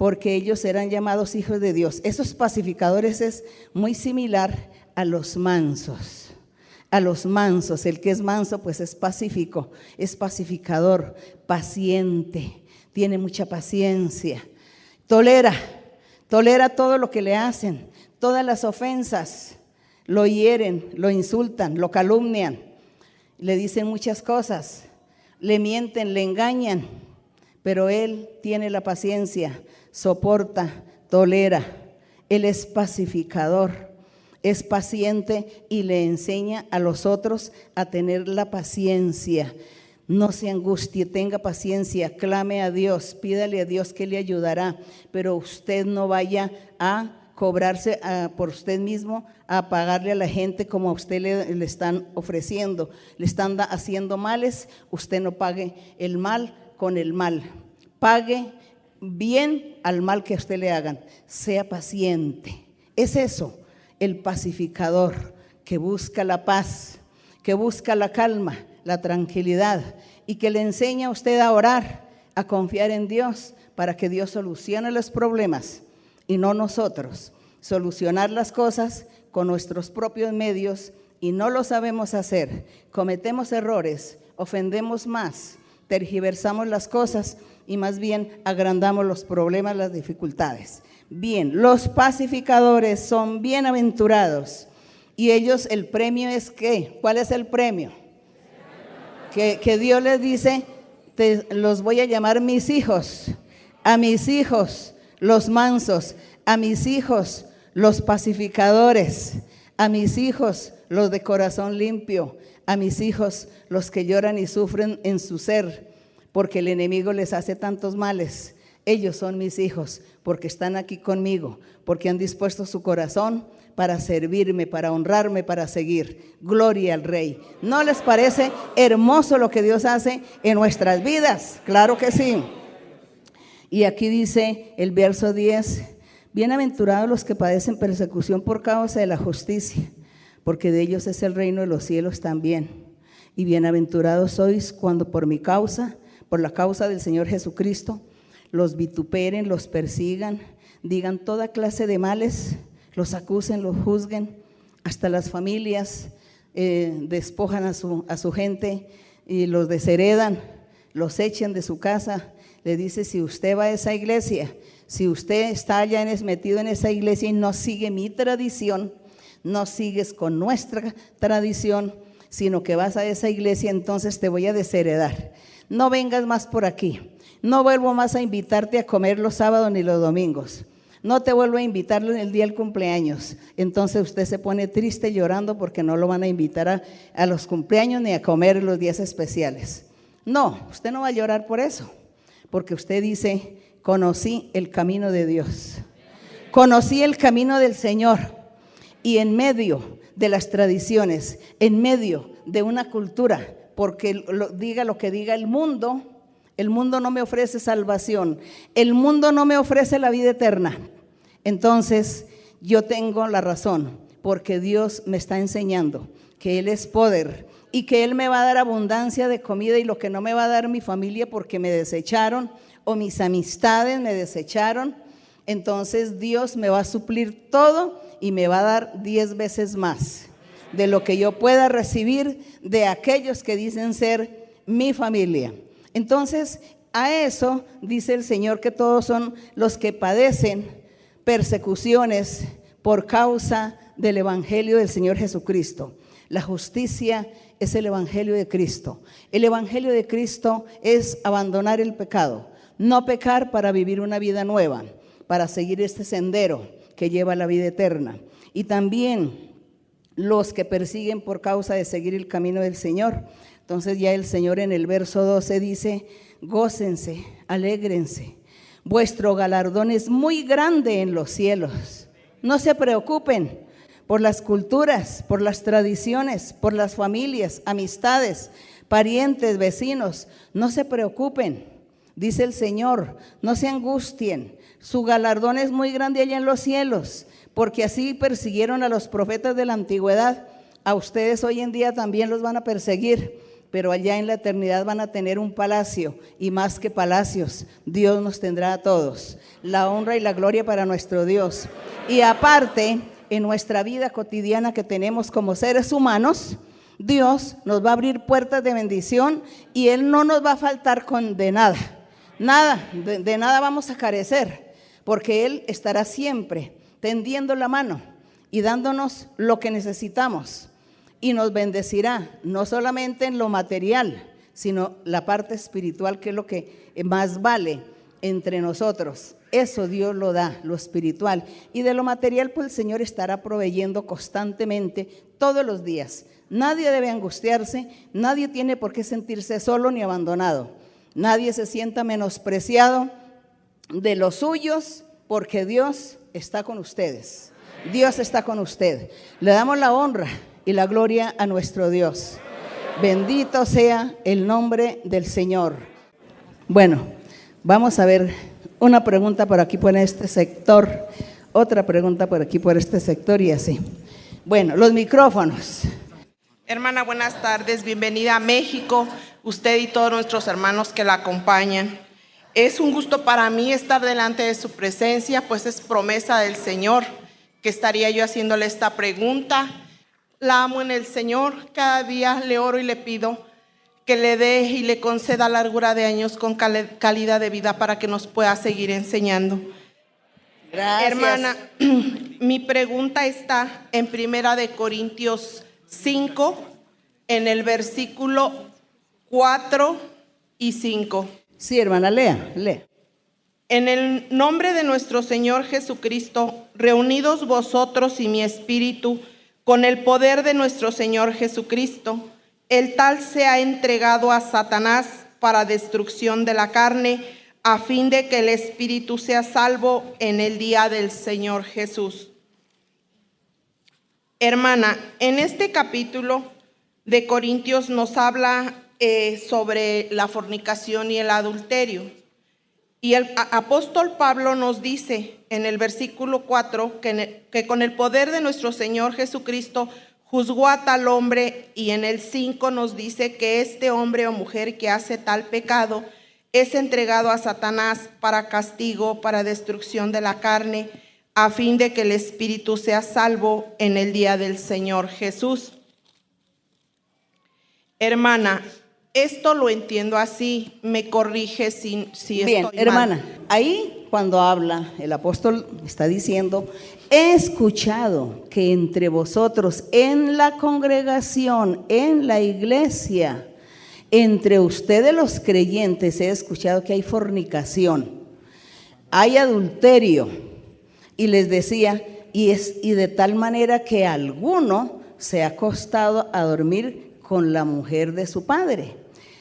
porque ellos serán llamados hijos de Dios. Esos pacificadores es muy similar a los mansos. A los mansos, el que es manso pues es pacífico, es pacificador, paciente, tiene mucha paciencia, tolera, tolera todo lo que le hacen, todas las ofensas, lo hieren, lo insultan, lo calumnian, le dicen muchas cosas, le mienten, le engañan, pero él tiene la paciencia, soporta, tolera, él es pacificador es paciente y le enseña a los otros a tener la paciencia. No se angustie, tenga paciencia, clame a Dios, pídale a Dios que le ayudará, pero usted no vaya a cobrarse por usted mismo, a pagarle a la gente como a usted le, le están ofreciendo, le están haciendo males, usted no pague el mal con el mal, pague bien al mal que a usted le hagan, sea paciente. Es eso, el pacificador que busca la paz, que busca la calma, la tranquilidad y que le enseña a usted a orar, a confiar en Dios para que Dios solucione los problemas y no nosotros. Solucionar las cosas con nuestros propios medios y no lo sabemos hacer. Cometemos errores, ofendemos más, tergiversamos las cosas y más bien agrandamos los problemas, las dificultades. Bien, los pacificadores son bienaventurados. Y ellos, el premio es qué? ¿Cuál es el premio? Que, Dios les dice, te, los voy a llamar mis hijos, a mis hijos, los mansos, a mis hijos, los pacificadores, a mis hijos, los de corazón limpio, a mis hijos, los que lloran y sufren en su ser, porque el enemigo les hace tantos males. Ellos son mis hijos porque están aquí conmigo, porque han dispuesto su corazón para servirme, para honrarme, para seguir. Gloria al Rey. ¿No les parece hermoso lo que Dios hace en nuestras vidas? Claro que sí. Y aquí dice el verso 10, bienaventurados los que padecen persecución por causa de la justicia, porque de ellos es el reino de los cielos también. Y bienaventurados sois cuando por mi causa, por la causa del Señor Jesucristo, los vituperen, los persigan, digan toda clase de males, los acusen, los juzguen, hasta las familias eh, despojan a su, gente y los desheredan, los echen de su casa. Le dice, si usted va a esa iglesia, si usted está ya metido en esa iglesia y no sigue mi tradición, no sigues con nuestra tradición, sino que vas a esa iglesia, entonces te voy a desheredar. No vengas más por aquí. No vuelvo más a invitarte a comer los sábados ni los domingos. No te vuelvo a invitar en el día del cumpleaños. Entonces usted se pone triste llorando porque no lo van a invitar a, a los cumpleaños ni a comer los días especiales. No, usted no va a llorar por eso, porque usted dice, conocí el camino de Dios. Conocí el camino del Señor y en medio de las tradiciones, en medio de una cultura porque lo- diga lo que diga el mundo, el mundo no me ofrece salvación, el mundo no me ofrece la vida eterna. Entonces, yo tengo la razón, porque Dios me está enseñando que Él es poder y que Él me va a dar abundancia de comida y lo que no me va a dar mi familia porque me desecharon o mis amistades me desecharon. Entonces Dios me va a suplir todo y me va a dar diez veces más de lo que yo pueda recibir de aquellos que dicen ser mi familia. Entonces, a eso dice el Señor que todos son los que padecen persecuciones por causa del Evangelio del Señor Jesucristo. La justicia es el Evangelio de Cristo. El Evangelio de Cristo es abandonar el pecado, no pecar para vivir una vida nueva, para seguir este sendero que lleva a la vida eterna. Y también los que persiguen por causa de seguir el camino del Señor. Entonces ya el Señor en el verso 12 dice, gócense, alégrense. Vuestro galardón es muy grande en los cielos. No se preocupen por las culturas, por las tradiciones, por las familias, amistades, parientes, vecinos. No se preocupen, dice el Señor, no se angustien. Su galardón es muy grande allá en los cielos, porque así persiguieron a los profetas de la antigüedad. A ustedes hoy en día también los van a perseguir, pero allá en la eternidad van a tener un palacio y más que palacios, Dios nos tendrá a todos. La honra y la gloria para nuestro Dios. Y aparte, en nuestra vida cotidiana que tenemos como seres humanos, Dios nos va a abrir puertas de bendición y Él no nos va a faltar con de nada. Nada, de, de nada vamos a carecer, porque Él estará siempre tendiendo la mano y dándonos lo que necesitamos. Y nos bendecirá, no solamente en lo material, sino la parte espiritual, que es lo que más vale entre nosotros. Eso Dios lo da, lo espiritual. Y de lo material, pues el Señor estará proveyendo constantemente todos los días. Nadie debe angustiarse, nadie tiene por qué sentirse solo ni abandonado. Nadie se sienta menospreciado de los suyos, porque Dios está con ustedes. Dios está con usted. Le damos la honra y la gloria a nuestro Dios. Bendito sea el nombre del Señor. Bueno, vamos a ver una pregunta por aquí, por este sector, otra pregunta por aquí, por este sector y así. Bueno, los micrófonos. Hermana, buenas tardes, bienvenida a México, usted y todos nuestros hermanos que la acompañan. Es un gusto para mí estar delante de su presencia, pues es promesa del Señor que estaría yo haciéndole esta pregunta. La amo en el Señor, cada día le oro y le pido que le dé y le conceda largura de años con cal- calidad de vida para que nos pueda seguir enseñando. Gracias. Hermana, mi pregunta está en Primera de Corintios 5, en el versículo 4 y 5. Sí, hermana, lea, lea. En el nombre de nuestro Señor Jesucristo, reunidos vosotros y mi espíritu, con el poder de nuestro Señor Jesucristo, el tal se ha entregado a Satanás para destrucción de la carne, a fin de que el espíritu sea salvo en el día del Señor Jesús. Hermana, en este capítulo de Corintios nos habla eh, sobre la fornicación y el adulterio. Y el apóstol Pablo nos dice en el versículo 4 que, que con el poder de nuestro Señor Jesucristo juzgó a tal hombre y en el 5 nos dice que este hombre o mujer que hace tal pecado es entregado a Satanás para castigo, para destrucción de la carne, a fin de que el espíritu sea salvo en el día del Señor Jesús. Hermana, esto lo entiendo así, me corrige si, si Bien, estoy mal. hermana, ahí cuando habla, el apóstol está diciendo, he escuchado que entre vosotros en la congregación, en la iglesia, entre ustedes los creyentes, he escuchado que hay fornicación, hay adulterio. Y les decía, y, es, y de tal manera que alguno se ha acostado a dormir con la mujer de su padre.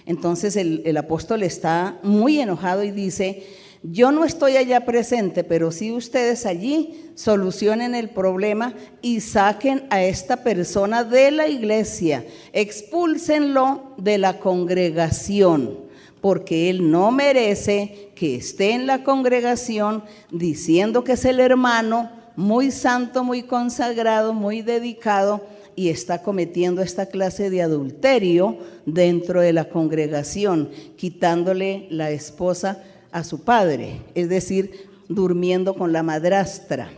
Entonces el, apóstol está muy enojado y dice, yo no estoy allá presente, pero sí ustedes allí solucionen el problema y saquen a esta persona de la iglesia, expúlsenlo de la congregación, porque él no merece que esté en la congregación diciendo que es el hermano muy santo, muy consagrado, muy dedicado y está cometiendo esta clase de adulterio dentro de la congregación, quitándole la esposa a su padre, es decir, durmiendo con la madrastra.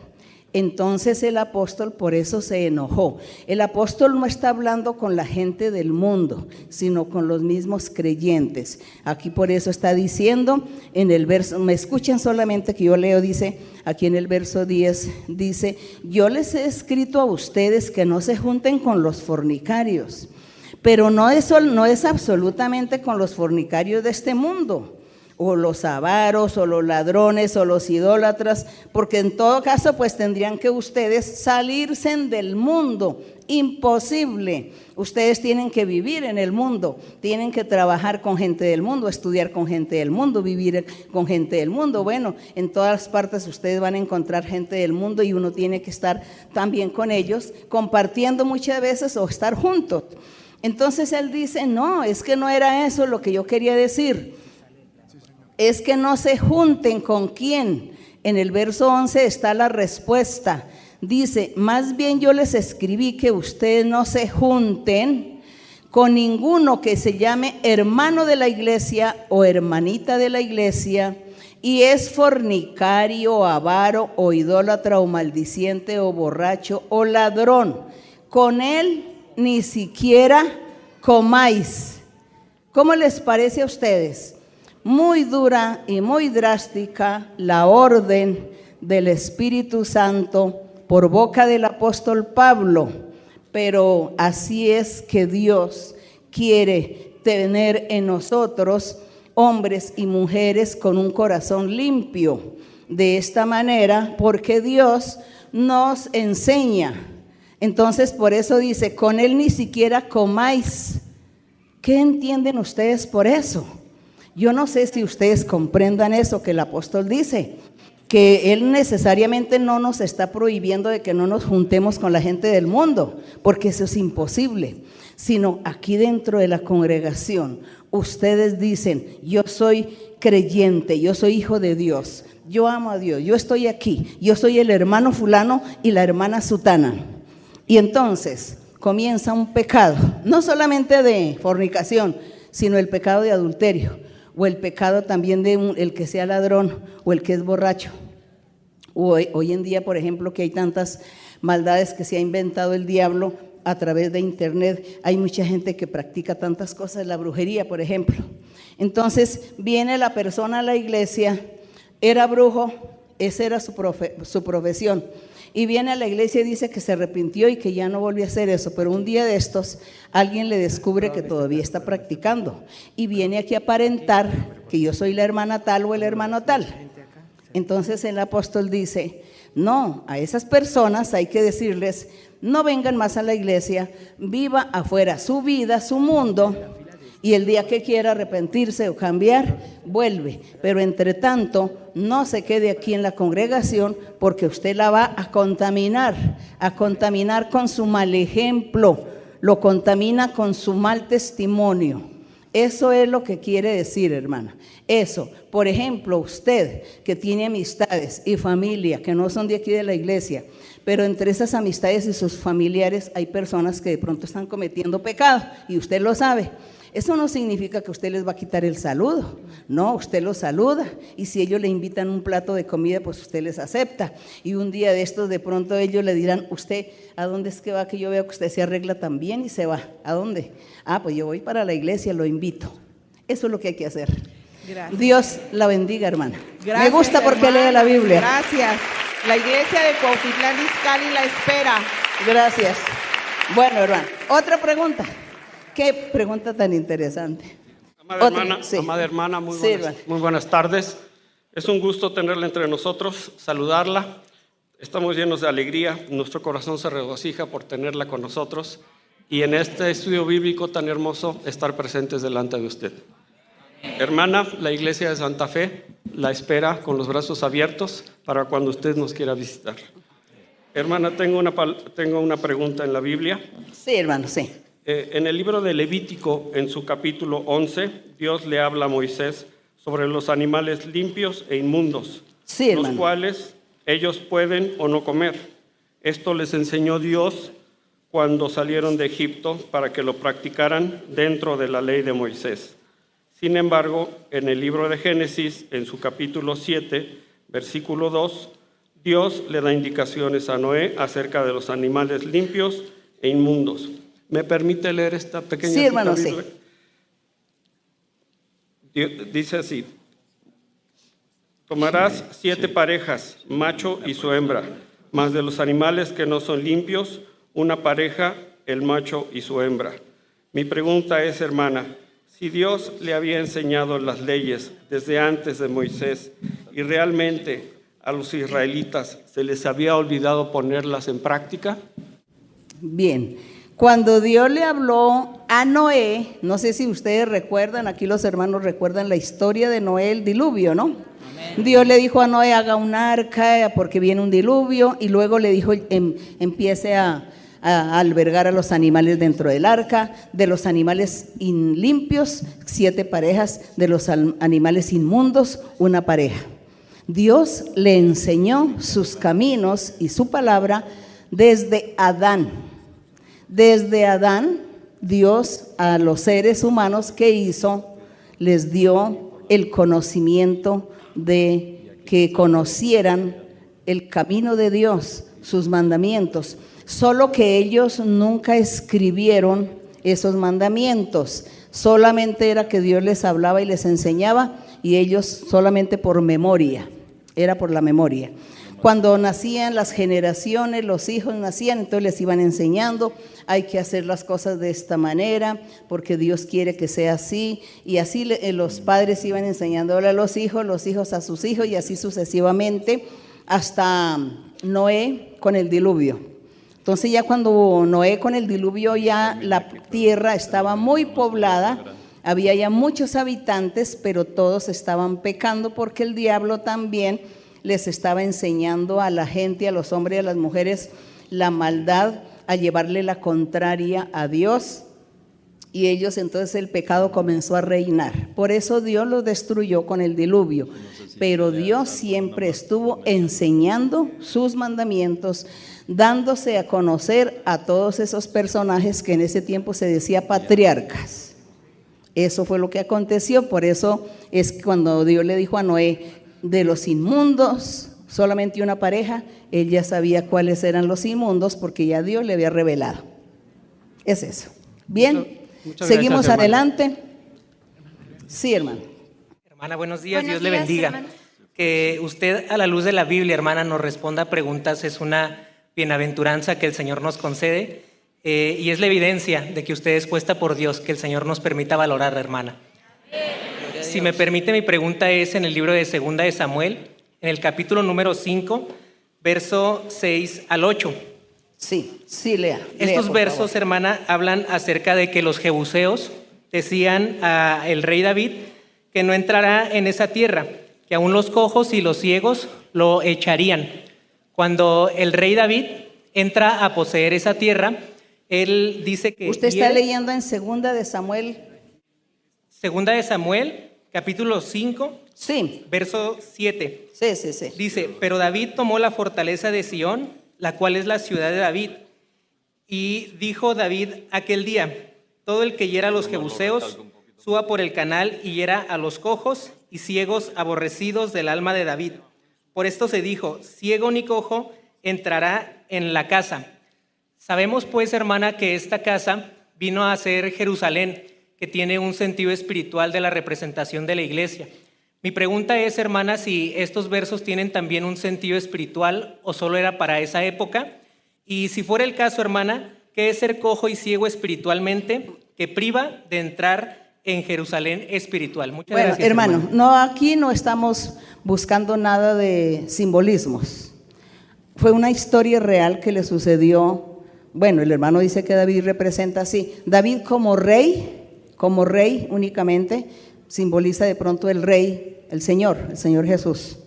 Entonces el apóstol por eso se enojó. El apóstol no está hablando con la gente del mundo, sino con los mismos creyentes. Aquí por eso está diciendo en el verso, me escuchen solamente que yo leo, dice, aquí en el verso 10, dice, yo les he escrito a ustedes que no se junten con los fornicarios, pero no eso no es absolutamente con los fornicarios de este mundo o los avaros, o los ladrones, o los idólatras, porque en todo caso pues tendrían que ustedes salirse del mundo. Imposible. Ustedes tienen que vivir en el mundo, tienen que trabajar con gente del mundo, estudiar con gente del mundo, vivir con gente del mundo. Bueno, en todas partes ustedes van a encontrar gente del mundo y uno tiene que estar también con ellos, compartiendo muchas veces o estar juntos. Entonces él dice, no, es que no era eso lo que yo quería decir es que no se junten con quién. En el verso 11 está la respuesta. Dice, más bien yo les escribí que ustedes no se junten con ninguno que se llame hermano de la iglesia o hermanita de la iglesia y es fornicario, avaro o idólatra o maldiciente o borracho o ladrón. Con él ni siquiera comáis. ¿Cómo les parece a ustedes? Muy dura y muy drástica la orden del Espíritu Santo por boca del apóstol Pablo, pero así es que Dios quiere tener en nosotros hombres y mujeres con un corazón limpio. De esta manera, porque Dios nos enseña. Entonces, por eso dice, con Él ni siquiera comáis. ¿Qué entienden ustedes por eso? Yo no sé si ustedes comprendan eso que el apóstol dice, que él necesariamente no nos está prohibiendo de que no nos juntemos con la gente del mundo, porque eso es imposible, sino aquí dentro de la congregación, ustedes dicen, yo soy creyente, yo soy hijo de Dios, yo amo a Dios, yo estoy aquí, yo soy el hermano fulano y la hermana sutana. Y entonces comienza un pecado, no solamente de fornicación, sino el pecado de adulterio o el pecado también de el que sea ladrón o el que es borracho. Hoy, hoy en día, por ejemplo, que hay tantas maldades que se ha inventado el diablo a través de internet, hay mucha gente que practica tantas cosas, la brujería, por ejemplo. Entonces viene la persona a la iglesia, era brujo, esa era su, su profesión y viene a la iglesia y dice que se arrepintió y que ya no volvió a hacer eso, pero un día de estos alguien le descubre que todavía está practicando y viene aquí a aparentar que yo soy la hermana tal o el hermano tal. Entonces el apóstol dice, no, a esas personas hay que decirles, no vengan más a la iglesia, viva afuera su vida, su mundo, y el día que quiera arrepentirse o cambiar, vuelve. Pero entre tanto, no se quede aquí en la congregación porque usted la va a contaminar, a contaminar con su mal ejemplo, lo contamina con su mal testimonio. Eso es lo que quiere decir, hermana. Eso, por ejemplo, usted que tiene amistades y familia que no son de aquí de la iglesia, pero entre esas amistades y sus familiares hay personas que de pronto están cometiendo pecado y usted lo sabe. Eso no significa que usted les va a quitar el saludo, no, usted los saluda y si ellos le invitan un plato de comida, pues usted les acepta. Y un día de estos de pronto ellos le dirán, usted, ¿a dónde es que va? Que yo veo que usted se arregla también y se va. ¿A dónde? Ah, pues yo voy para la iglesia, lo invito. Eso es lo que hay que hacer. Gracias. Dios la bendiga, hermana. Me gusta porque lee la Biblia. Gracias. La iglesia de Cuautitlán Izcalli la espera. Gracias. Bueno, hermano, otra pregunta. Qué pregunta tan interesante. Amada hermana, amada hermana muy, buenas, muy buenas tardes. Es un gusto tenerla entre nosotros, saludarla. Estamos llenos de alegría, nuestro corazón se regocija por tenerla con nosotros y en este estudio bíblico tan hermoso estar presentes delante de usted. Hermana, la iglesia de Santa Fe la espera con los brazos abiertos para cuando usted nos quiera visitar. Hermana, tengo una, tengo una pregunta en la Biblia. Sí, hermano, sí. Eh, en el libro de Levítico, en su capítulo 11, Dios le habla a Moisés sobre los animales limpios e inmundos, sí, los cuales ellos pueden o no comer. Esto les enseñó Dios cuando salieron de Egipto para que lo practicaran dentro de la ley de Moisés. Sin embargo, en el libro de Génesis, en su capítulo 7, versículo 2, Dios le da indicaciones a Noé acerca de los animales limpios e inmundos. ¿Me permite leer esta pequeña Sí, hermano, sí. Dice así, tomarás siete parejas, macho y su hembra, más de los animales que no son limpios, una pareja, el macho y su hembra. Mi pregunta es, hermana, si Dios le había enseñado las leyes desde antes de Moisés y realmente a los israelitas se les había olvidado ponerlas en práctica? Bien, cuando Dios le habló a Noé, no sé si ustedes recuerdan, aquí los hermanos recuerdan la historia de Noé, el diluvio, ¿no? Dios le dijo a Noé, haga un arca porque viene un diluvio, y luego le dijo, em, empiece a, a, albergar a los animales dentro del arca, de los animales limpios, siete parejas, de los animales inmundos, una pareja. Dios le enseñó sus caminos y su palabra desde Adán. Desde Adán, Dios a los seres humanos que hizo, les dio el conocimiento de que conocieran el camino de Dios, sus mandamientos. Solo que ellos nunca escribieron esos mandamientos, solamente era que Dios les hablaba y les enseñaba y ellos solamente por memoria, era por la memoria. Cuando nacían las generaciones, los hijos nacían, entonces les iban enseñando, hay que hacer las cosas de esta manera, porque Dios quiere que sea así, y así eh, los padres iban enseñándole a los hijos, los hijos a sus hijos, y así sucesivamente, hasta Noé con el diluvio. Entonces ya cuando Noé con el diluvio ya la tierra estaba muy poblada, había ya muchos habitantes, pero todos estaban pecando porque el diablo también les estaba enseñando a la gente, a los hombres y a las mujeres la maldad, a llevarle la contraria a Dios. Y ellos entonces el pecado comenzó a reinar. Por eso Dios los destruyó con el diluvio. Pero Dios siempre estuvo enseñando sus mandamientos dándose a conocer a todos esos personajes que en ese tiempo se decía patriarcas. Eso fue lo que aconteció, por eso es cuando Dios le dijo a Noé, de los inmundos, solamente una pareja, él ya sabía cuáles eran los inmundos porque ya Dios le había revelado. Es eso. Bien, seguimos adelante. Sí, hermano. Hermana, buenos días, Dios le bendiga. Que usted a la luz de la Biblia, hermana, nos responda a preguntas es una bienaventuranza que el Señor nos concede eh, y es la evidencia de que usted es puesta por Dios, que el Señor nos permita valorar, hermana. Si me permite, mi pregunta es en el libro de Segunda de Samuel, en el capítulo número 5, verso 6 al 8. Sí, sí, lea. Estos versos, hermana, hablan acerca de que los jebuseos decían al rey David que no entrará en esa tierra, que aún los cojos y los ciegos lo echarían. Cuando el rey David entra a poseer esa tierra, él dice que... Usted está leyendo en Segunda de Samuel. Segunda de Samuel, capítulo 5. Sí. Verso 7. Sí, sí, sí. Dice, pero David tomó la fortaleza de Sión, la cual es la ciudad de David. Y dijo David aquel día, todo el que hiera a los jebuseos, suba por el canal y hiera a los cojos y ciegos aborrecidos del alma de David por esto se dijo, ciego ni cojo entrará en la casa. Sabemos pues, hermana, que esta casa vino a ser Jerusalén, que tiene un sentido espiritual de la representación de la iglesia. Mi pregunta es, hermana, si estos versos tienen también un sentido espiritual o solo era para esa época. Y si fuera el caso, hermana, ¿qué es ser cojo y ciego espiritualmente que priva de entrar en Jerusalén espiritual. Muchas bueno, hermano, no aquí no estamos buscando nada de simbolismos. Fue una historia real que le sucedió. Bueno, el hermano dice que David representa así. David como rey, como rey únicamente, simboliza de pronto el rey, el Señor, el Señor Jesús.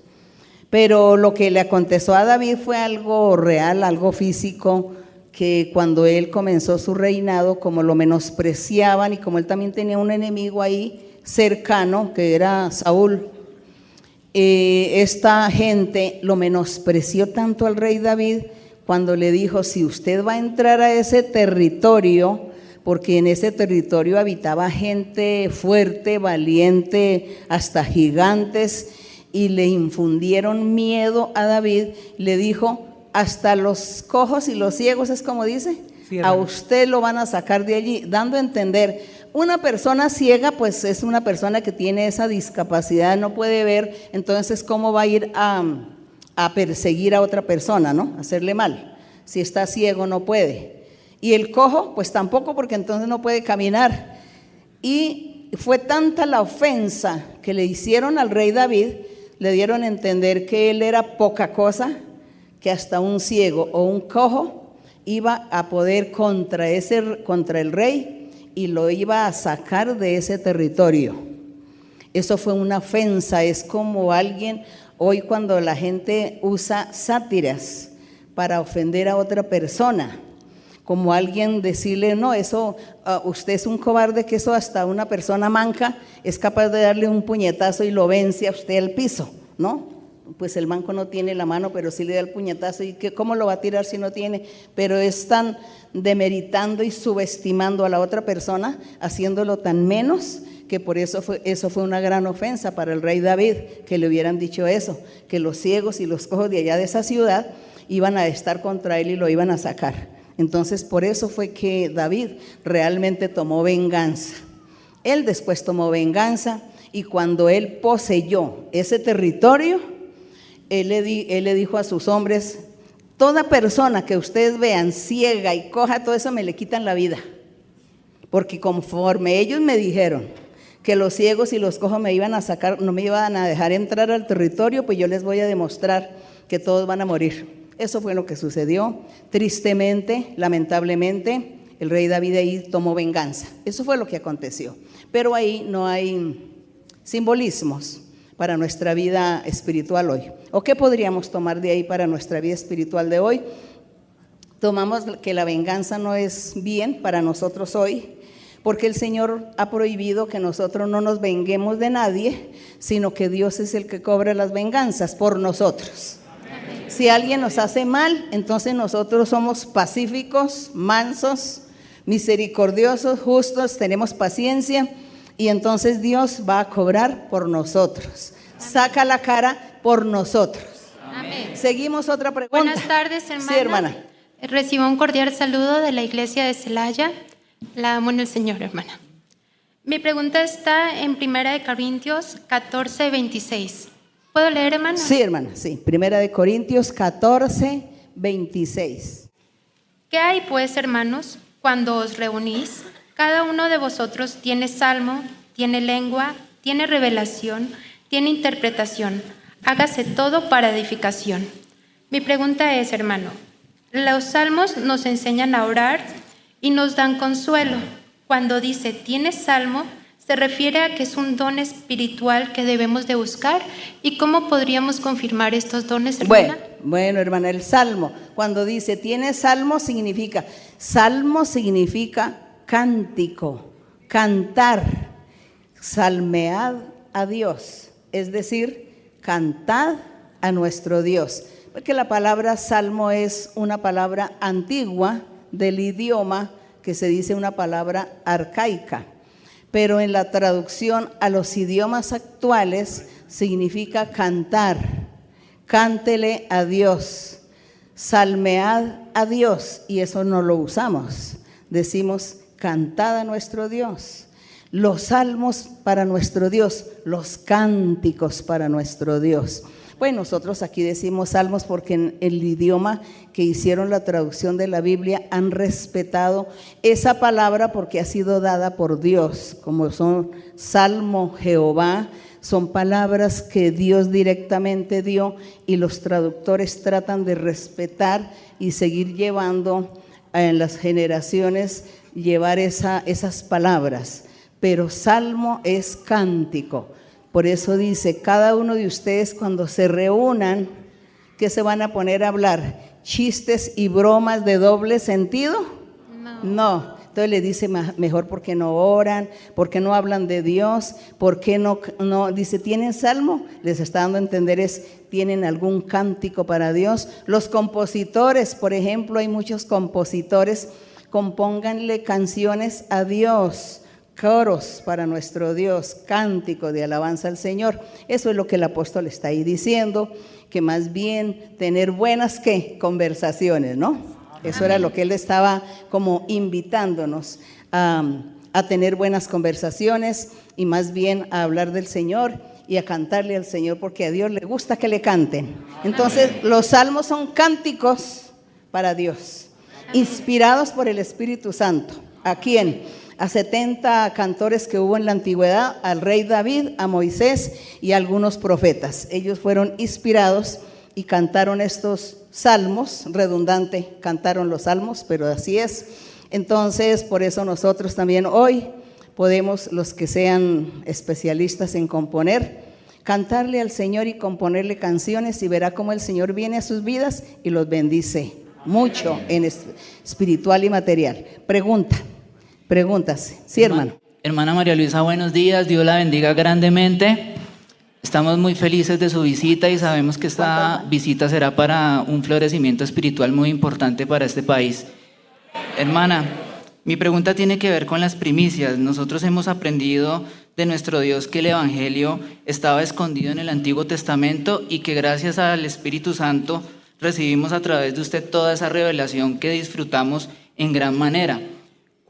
Pero lo que le aconteció a David fue algo real, algo físico, que cuando él comenzó su reinado, como lo menospreciaban y como él también tenía un enemigo ahí cercano, que era Saúl, eh, esta gente lo menospreció tanto al rey David cuando le dijo, si usted va a entrar a ese territorio, porque en ese territorio habitaba gente fuerte, valiente, hasta gigantes, y le infundieron miedo a David, le dijo, hasta los cojos y los ciegos, es como dice, a usted lo van a sacar de allí, dando a entender, una persona ciega pues es una persona que tiene esa discapacidad, no puede ver, entonces ¿cómo va a ir a, a perseguir a otra persona, no? Hacerle mal. Si está ciego no puede. Y el cojo pues tampoco porque entonces no puede caminar. Y fue tanta la ofensa que le hicieron al rey David, le dieron a entender que él era poca cosa, que hasta un ciego o un cojo iba a poder contra, ese, contra el rey y lo iba a sacar de ese territorio. Eso fue una ofensa, es como alguien, hoy cuando la gente usa sátiras para ofender a otra persona, como alguien decirle, no, eso, ah, usted es un cobarde, que eso hasta una persona manca es capaz de darle un puñetazo y lo vence a usted al piso, ¿no? Pues el manco no tiene la mano, pero sí le da el puñetazo y que, ¿cómo lo va a tirar si no tiene? Pero es tan demeritando y subestimando a la otra persona, haciéndolo tan menos que por eso fue, eso fue una gran ofensa para el rey David, que le hubieran dicho eso, que los ciegos y los cojos de allá de esa ciudad iban a estar contra él y lo iban a sacar. Entonces por eso fue que David realmente tomó venganza. Él después tomó venganza y cuando él poseyó ese territorio, él le, dijo a sus hombres, Toda persona que ustedes vean ciega y coja, todo eso me le quitan la vida. Porque conforme ellos me dijeron que los ciegos y los cojos me iban a sacar, no me iban a dejar entrar al territorio, pues yo les voy a demostrar que todos van a morir. Eso fue lo que sucedió. Tristemente, lamentablemente, el rey David ahí tomó venganza. Eso fue lo que aconteció. Pero ahí no hay simbolismos para nuestra vida espiritual hoy. ¿O qué podríamos tomar de ahí para nuestra vida espiritual de hoy? Tomamos que la venganza no es bien para nosotros hoy, porque el Señor ha prohibido que nosotros no nos venguemos de nadie, sino que Dios es el que cobra las venganzas por nosotros. Si alguien nos hace mal, entonces nosotros somos pacíficos, mansos, misericordiosos, justos, tenemos paciencia y entonces Dios va a cobrar por nosotros. Saca la cara por nosotros. Amén. Seguimos otra pregunta. Buenas tardes, hermana. Sí, hermana. Recibo un cordial saludo de la iglesia de Celaya. La amo en el Señor, hermana. Mi pregunta está en Primera de Corintios 14, 26. ¿Puedo leer, hermana? Sí, hermana, sí. Primera de Corintios 14, 26. ¿Qué hay, pues, hermanos, cuando os reunís? Cada uno de vosotros tiene salmo, tiene lengua, tiene revelación, tiene interpretación. Hágase todo para edificación. Mi pregunta es, hermano, los salmos nos enseñan a orar y nos dan consuelo. Cuando dice tiene salmo, se refiere a que es un don espiritual que debemos de buscar y cómo podríamos confirmar estos dones, hermana. Bueno, bueno, hermana, el salmo, cuando dice tiene salmo significa, salmo significa cántico, cantar, salmead a Dios, es decir, cantad a nuestro Dios. Porque la palabra salmo es una palabra antigua del idioma que se dice una palabra arcaica, pero en la traducción a los idiomas actuales significa cantar, cántele a Dios, salmead a Dios, y eso no lo usamos. Decimos cantad a nuestro Dios, los salmos para nuestro Dios, los cánticos para nuestro Dios. Bueno, nosotros aquí decimos salmos porque en el idioma que hicieron la traducción de la Biblia han respetado esa palabra porque ha sido dada por Dios, como son salmo, Jehová, son palabras que Dios directamente dio y los traductores tratan de respetar y seguir llevando en las generaciones llevar esa, esas palabras. pero salmo es cántico. Por eso dice, cada uno de ustedes cuando se reúnan, ¿qué se van a poner a hablar? ¿Chistes y bromas de doble sentido? No. No. Entonces le dice "Ma- mejor porque no oran, porque no hablan de Dios, porque no, no, dice, ¿tienen salmo? Les está dando a entender es, ¿tienen algún cántico para Dios? Los compositores, por ejemplo, hay muchos compositores, compónganle canciones a Dios, coros para nuestro Dios, cántico de alabanza al Señor. Eso es lo que el apóstol está ahí diciendo, que más bien tener buenas. Conversaciones, ¿no? Eso era lo que él estaba como invitándonos a, a tener buenas conversaciones y más bien a hablar del Señor y a cantarle al Señor porque a Dios le gusta que le canten. Entonces los salmos son cánticos para Dios, inspirados por el Espíritu Santo. ¿A quién? A 70 cantores que hubo en la antigüedad, al rey David, a Moisés y a algunos profetas. Ellos fueron inspirados y cantaron estos salmos, redundante, cantaron los salmos, pero así es. Entonces, por eso nosotros también hoy podemos, los que sean especialistas en componer, cantarle al Señor y componerle canciones y verá cómo el Señor viene a sus vidas y los bendice mucho en es- espiritual y material. Pregunta, pregúntase. Sí, hermano. Hermana María Luisa, buenos días. Dios la bendiga grandemente. Estamos muy felices de su visita y sabemos que esta visita será para un florecimiento espiritual muy importante para este país. Hermana, mi pregunta tiene que ver con las primicias. Nosotros hemos aprendido de nuestro Dios que el Evangelio estaba escondido en el Antiguo Testamento y que gracias al Espíritu Santo recibimos a través de usted toda esa revelación que disfrutamos en gran manera.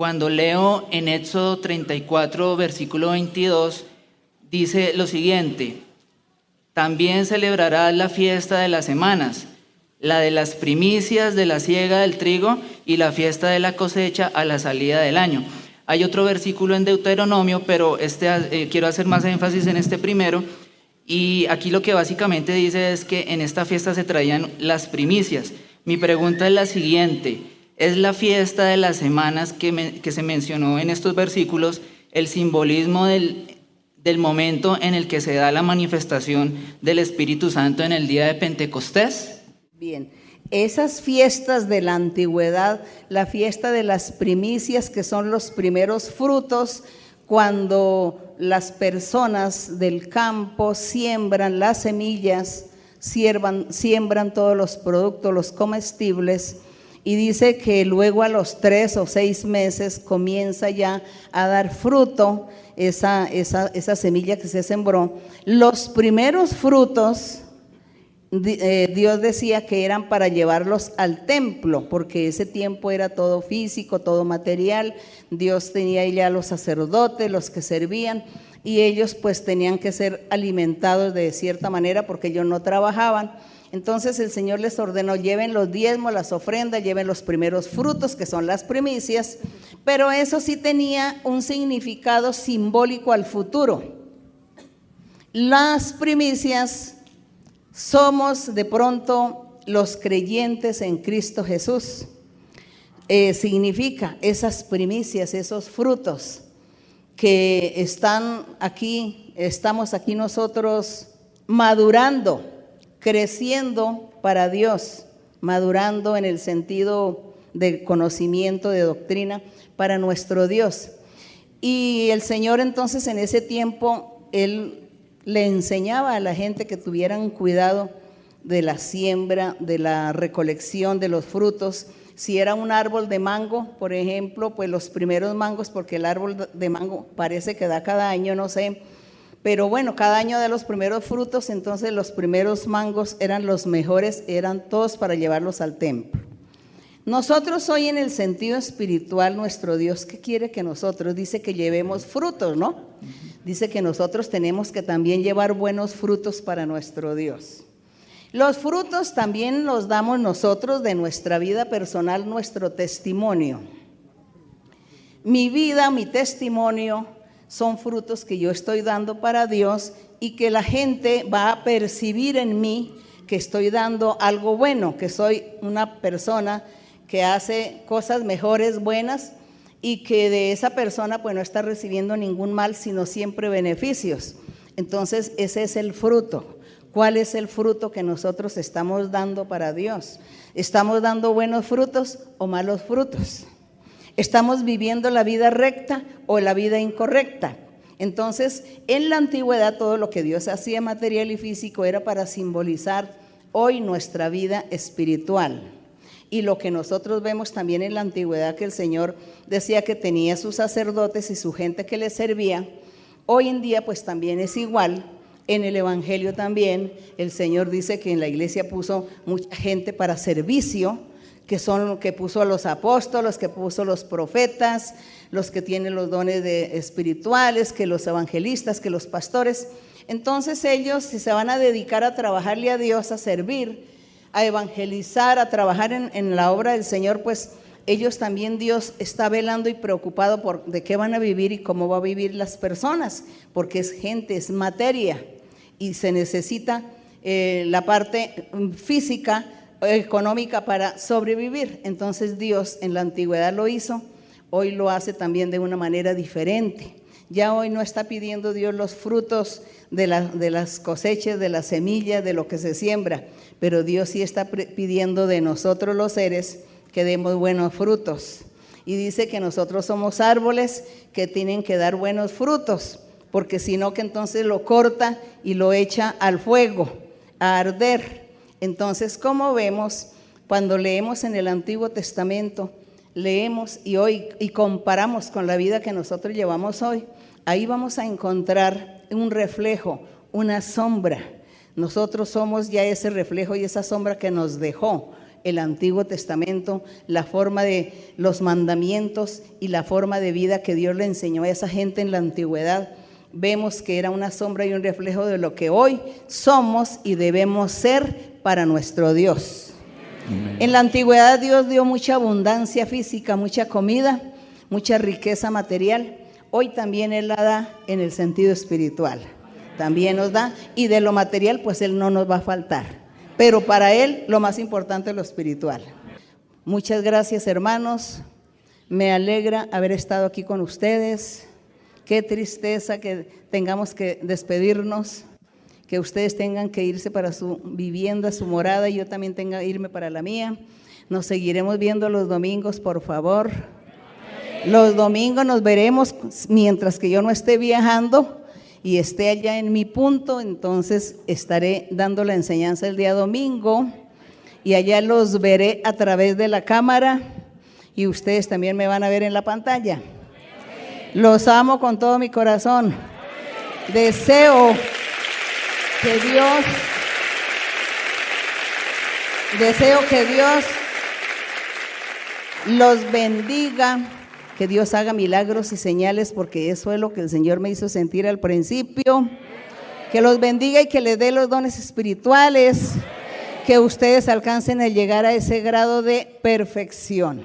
Cuando leo en Éxodo 34, versículo 22, dice lo siguiente, también celebrará la fiesta de las semanas, la de las primicias de la siega del trigo y la fiesta de la cosecha a la salida del año. Hay otro versículo en Deuteronomio, pero este, eh, quiero hacer más énfasis en este primero. Y aquí lo que básicamente dice es que en esta fiesta se traían las primicias. Mi pregunta es la siguiente. ¿Es la fiesta de las semanas que, que se mencionó en estos versículos el simbolismo del, del momento en el que se da la manifestación del Espíritu Santo en el día de Pentecostés? Bien, esas fiestas de la antigüedad, la fiesta de las primicias, que son los primeros frutos, cuando las personas del campo siembran las semillas, siervan- siembran todos los productos, los comestibles, y dice que luego a los tres o seis meses comienza ya a dar fruto esa, esa, esa semilla que se sembró. Los primeros frutos eh, Dios decía que eran para llevarlos al templo, porque ese tiempo era todo físico, todo material. Dios tenía ahí ya los sacerdotes, los que servían, y ellos pues tenían que ser alimentados de cierta manera porque ellos no trabajaban. Entonces el Señor les ordenó, lleven los diezmos, las ofrendas, lleven los primeros frutos, que son las primicias, pero eso sí tenía un significado simbólico al futuro. Las primicias somos de pronto los creyentes en Cristo Jesús. Eh, significa esas primicias, esos frutos que están aquí, estamos aquí nosotros madurando, creciendo para Dios, madurando en el sentido de conocimiento, de doctrina para nuestro Dios. Y el Señor entonces en ese tiempo, Él le enseñaba a la gente que tuvieran cuidado de la siembra, de la recolección de los frutos. Si era un árbol de mango, por ejemplo, pues los primeros mangos, porque el árbol de mango parece que da cada año, no sé, pero bueno, cada año de los primeros frutos, entonces los primeros mangos eran los mejores, eran todos para llevarlos al templo. Nosotros hoy en el sentido espiritual, nuestro Dios, ¿qué quiere que nosotros? Dice que llevemos frutos, ¿no? Dice que nosotros tenemos que también llevar buenos frutos para nuestro Dios. Los frutos también los damos nosotros de nuestra vida personal, nuestro testimonio. Mi vida, mi testimonio son frutos que yo estoy dando para Dios y que la gente va a percibir en mí que estoy dando algo bueno, que soy una persona que hace cosas mejores, buenas, y que de esa persona pues no está recibiendo ningún mal, sino siempre beneficios. Entonces ese es el fruto. ¿Cuál es el fruto que nosotros estamos dando para Dios? ¿Estamos dando buenos frutos o malos frutos? ¿Estamos viviendo la vida recta o la vida incorrecta? Entonces, en la antigüedad todo lo que Dios hacía material y físico era para simbolizar hoy nuestra vida espiritual. Y lo que nosotros vemos también en la antigüedad que el Señor decía que tenía sus sacerdotes y su gente que le servía, hoy en día pues también es igual. En el Evangelio también el Señor dice que en la iglesia puso mucha gente para servicio, que son los que puso a los apóstoles, que puso los profetas, los que tienen los dones de espirituales, que los evangelistas, que los pastores. Entonces ellos, si se van a dedicar a trabajarle a Dios, a servir, a evangelizar, a trabajar en, en la obra del Señor, pues ellos también Dios está velando y preocupado por de qué van a vivir y cómo va a vivir las personas, porque es gente, es materia y se necesita eh, la parte física económica para sobrevivir. Entonces Dios en la antigüedad lo hizo, hoy lo hace también de una manera diferente. Ya hoy no está pidiendo Dios los frutos de, las cosechas, de las semillas, de lo que se siembra, pero Dios sí está pidiendo de nosotros los seres que demos buenos frutos. Y dice que nosotros somos árboles que tienen que dar buenos frutos, porque si no que entonces lo corta y lo echa al fuego, a arder. Entonces, como vemos, cuando leemos en el Antiguo Testamento, leemos y hoy y comparamos con la vida que nosotros llevamos hoy, ahí vamos a encontrar un reflejo, una sombra. Nosotros somos ya ese reflejo y esa sombra que nos dejó el Antiguo Testamento, la forma de los mandamientos y la forma de vida que Dios le enseñó a esa gente en la antigüedad. Vemos que era una sombra y un reflejo de lo que hoy somos y debemos ser para nuestro Dios. En la antigüedad Dios dio mucha abundancia física, mucha comida, mucha riqueza material. Hoy también Él la da en el sentido espiritual. También nos da y de lo material pues Él no nos va a faltar. Pero para Él lo más importante es lo espiritual. Muchas gracias hermanos. Me alegra haber estado aquí con ustedes. Qué tristeza que tengamos que despedirnos que ustedes tengan que irse para su vivienda, su morada, y yo también tenga que irme para la mía. Nos seguiremos viendo los domingos, por favor. Los domingos nos veremos mientras que yo no esté viajando y esté allá en mi punto, entonces estaré dando la enseñanza el día domingo y allá los veré a través de la cámara y ustedes también me van a ver en la pantalla. Los amo con todo mi corazón. Deseo que Dios, deseo que Dios los bendiga, que Dios haga milagros y señales, porque eso es lo que el Señor me hizo sentir al principio. Que los bendiga y que les dé los dones espirituales, que ustedes alcancen a llegar a ese grado de perfección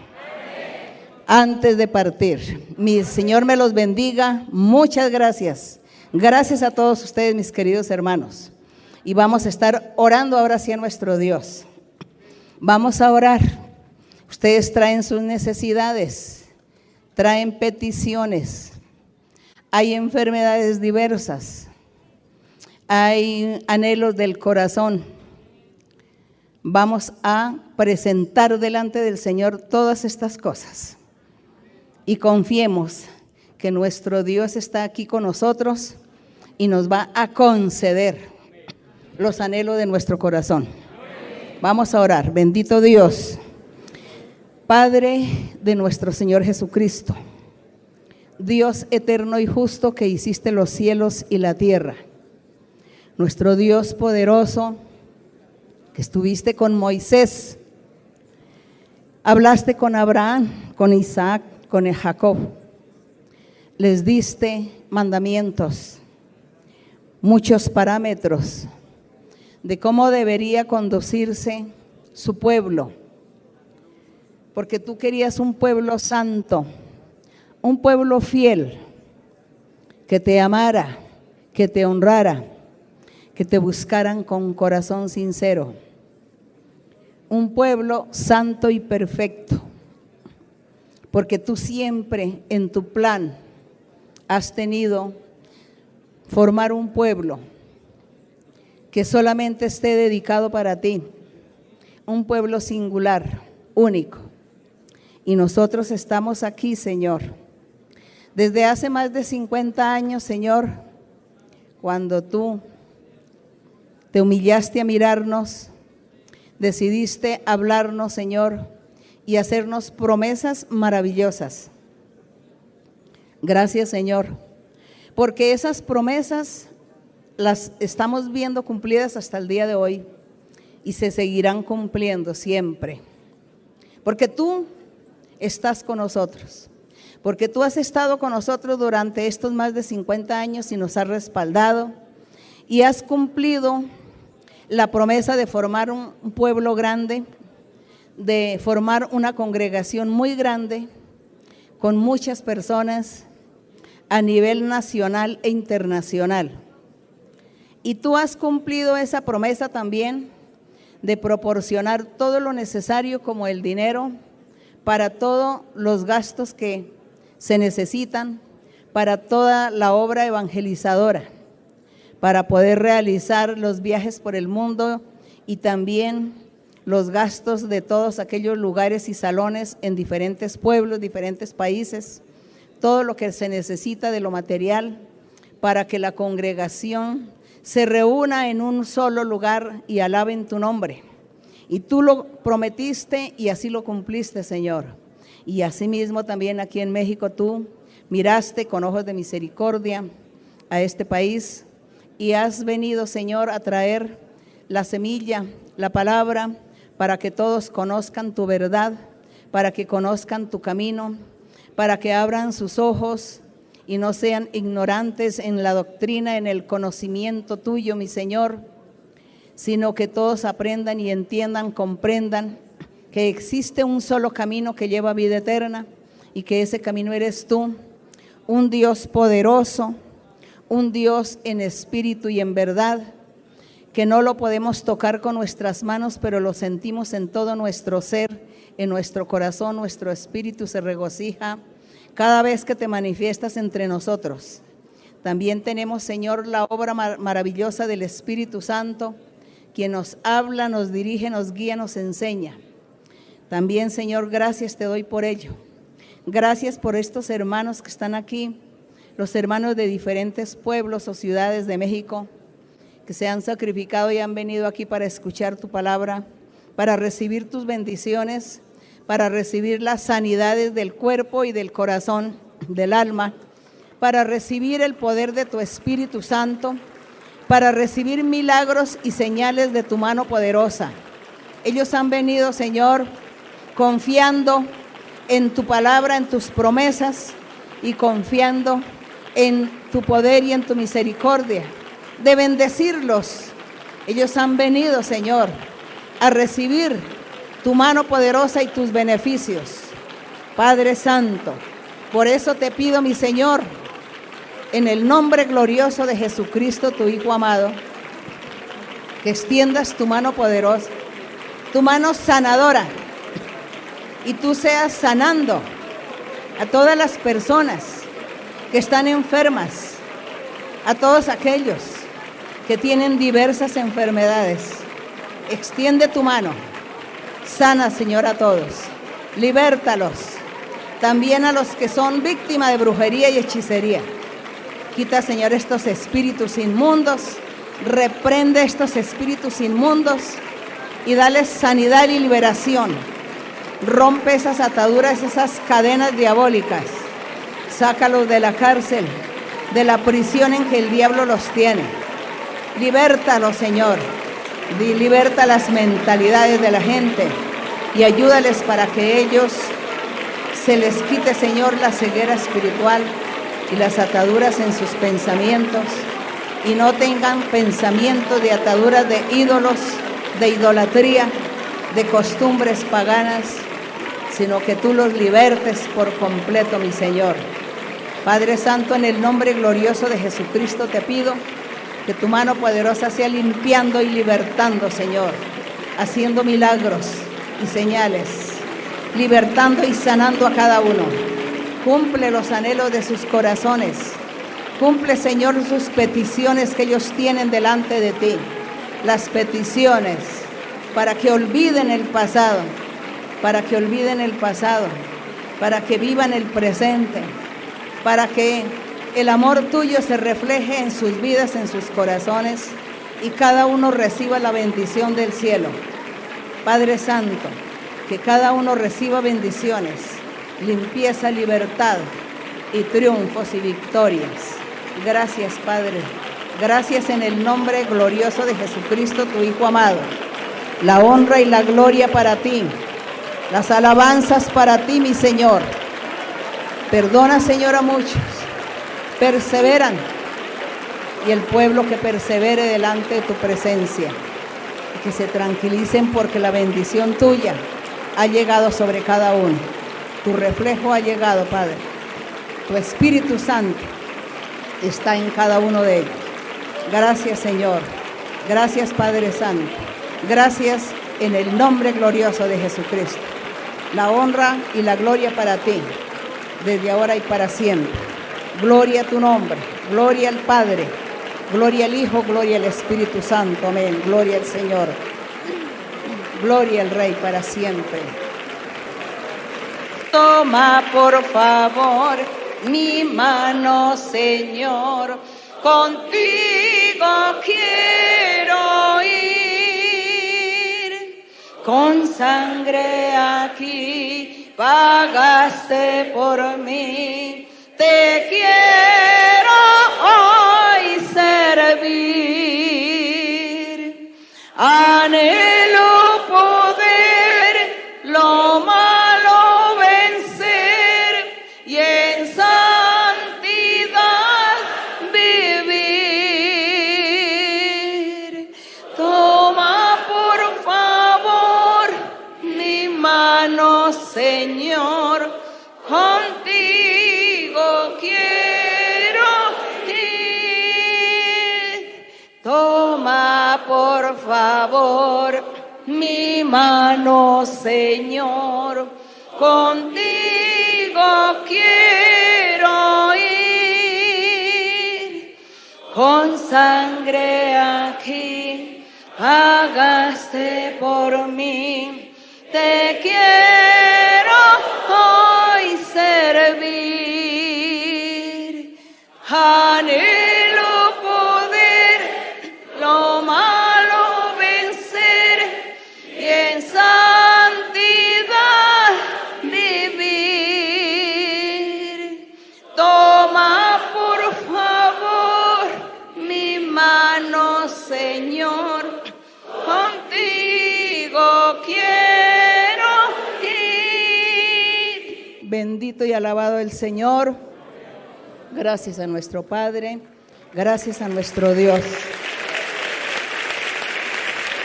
antes de partir. Mi Señor me los bendiga. Muchas gracias. Gracias a todos ustedes, mis queridos hermanos. Y vamos a estar orando ahora sí a nuestro Dios. Vamos a orar. Ustedes traen sus necesidades, traen peticiones. Hay enfermedades diversas. Hay anhelos del corazón. Vamos a presentar delante del Señor todas estas cosas. Y confiemos que nuestro Dios está aquí con nosotros y nos va a conceder los anhelos de nuestro corazón. Vamos a orar. Bendito Dios, Padre de nuestro Señor Jesucristo, Dios eterno y justo que hiciste los cielos y la tierra, nuestro Dios poderoso que estuviste con Moisés, hablaste con Abraham, con Isaac, con Jacob les diste mandamientos, muchos parámetros de cómo debería conducirse su pueblo, porque tú querías un pueblo santo, un pueblo fiel, que te amara, que te honrara, que te buscaran con corazón sincero, un pueblo santo y perfecto. Porque tú siempre en tu plan has tenido formar un pueblo que solamente esté dedicado para ti, un pueblo singular, único. Y nosotros estamos aquí, Señor. Desde hace más de 50 años, Señor, cuando tú te humillaste a mirarnos, decidiste hablarnos, Señor, y hacernos promesas maravillosas. Gracias, Señor, porque esas promesas las estamos viendo cumplidas hasta el día de hoy y se seguirán cumpliendo siempre. Porque tú estás con nosotros. Porque tú has estado con nosotros durante estos más de 50 años y nos has respaldado y has cumplido la promesa de formar un pueblo grande, de formar una congregación muy grande con muchas personas a nivel nacional e internacional. Y tú has cumplido esa promesa también de proporcionar todo lo necesario como el dinero para todos los gastos que se necesitan para toda la obra evangelizadora para poder realizar los viajes por el mundo y también los gastos de todos aquellos lugares y salones en diferentes pueblos, diferentes países, todo lo que se necesita de lo material para que la congregación se reúna en un solo lugar y alaben tu nombre. Y tú lo prometiste y así lo cumpliste, Señor. Y asimismo también aquí en México tú miraste con ojos de misericordia a este país y has venido, Señor, a traer la semilla, la palabra, para que todos conozcan tu verdad, para que conozcan tu camino, para que abran sus ojos y no sean ignorantes en la doctrina, en el conocimiento tuyo, mi Señor, sino que todos aprendan y entiendan, comprendan que existe un solo camino que lleva a vida eterna y que ese camino eres tú, un Dios poderoso, un Dios en espíritu y en verdad, que no lo podemos tocar con nuestras manos, pero lo sentimos en todo nuestro ser, en nuestro corazón, nuestro espíritu se regocija cada vez que te manifiestas entre nosotros. También tenemos, Señor, la obra maravillosa del Espíritu Santo, quien nos habla, nos dirige, nos guía, nos enseña. También, Señor, gracias te doy por ello. Gracias por estos hermanos que están aquí los hermanos de diferentes pueblos o ciudades de México que se han sacrificado y han venido aquí para escuchar tu palabra, para recibir tus bendiciones, para recibir las sanidades del cuerpo y del corazón, del alma, para recibir el poder de tu Espíritu Santo, para recibir milagros y señales de tu mano poderosa. Ellos han venido, Señor, confiando en tu palabra, en tus promesas y confiando en tu poder y en tu misericordia, de bendecirlos. Ellos han venido, Señor, a recibir tu mano poderosa y tus beneficios. Padre Santo, por eso te pido, mi Señor, en el nombre glorioso de Jesucristo, tu Hijo amado, que extiendas tu mano poderosa, tu mano sanadora, y tú seas sanando a todas las personas que están enfermas, a todos aquellos que tienen diversas enfermedades. Extiende tu mano, sana Señor a todos, libértalos, también a los que son víctimas de brujería y hechicería. Quita Señor estos espíritus inmundos, reprende estos espíritus inmundos y dale sanidad y liberación. Rompe esas ataduras, esas cadenas diabólicas Sácalos de la cárcel, de la prisión en que el diablo los tiene. Libértalos, Señor. Liberta las mentalidades de la gente y ayúdales para que ellos se les quite, Señor, la ceguera espiritual y las ataduras en sus pensamientos y no tengan pensamiento de ataduras de ídolos, de idolatría, de costumbres paganas, sino que tú los libertes por completo, mi Señor. Padre Santo, en el nombre glorioso de Jesucristo te pido que tu mano poderosa sea limpiando y libertando, Señor, haciendo milagros y señales libertando y sanando a cada uno. Cumple los anhelos de sus corazones. Cumple, Señor, sus peticiones que ellos tienen delante de ti. Las peticiones para que olviden el pasado, para que olviden el pasado, para que vivan el presente, para que el amor tuyo se refleje en sus vidas, en sus corazones y cada uno reciba la bendición del cielo. Padre Santo, que cada uno reciba bendiciones, limpieza, libertad y triunfos y victorias. Gracias, Padre. Gracias en el nombre glorioso de Jesucristo, tu Hijo amado. La honra y la gloria para ti. Las alabanzas para ti, mi Señor. Perdona, Señor, a muchos. Perseveran. Y el pueblo que persevere delante de tu presencia. Y que se tranquilicen porque la bendición tuya ha llegado sobre cada uno. Tu reflejo ha llegado, Padre. Tu Espíritu Santo está en cada uno de ellos. Gracias, Señor. Gracias, Padre Santo. Gracias en el nombre glorioso de Jesucristo. La honra y la gloria para ti, desde ahora y para siempre. Gloria a tu nombre, gloria al Padre, gloria al Hijo, gloria al Espíritu Santo. Amén. Gloria al Señor. Gloria al Rey para siempre. Toma por favor mi mano, Señor. Contigo quiero ir. Con sangre aquí pagaste por mí. Te quiero hoy servir. Anhelo Toma por favor mi mano, Señor, contigo quiero ir. Con sangre aquí pagaste por mí. Te quiero alabado el Señor. Gracias a nuestro Padre, gracias a nuestro Dios.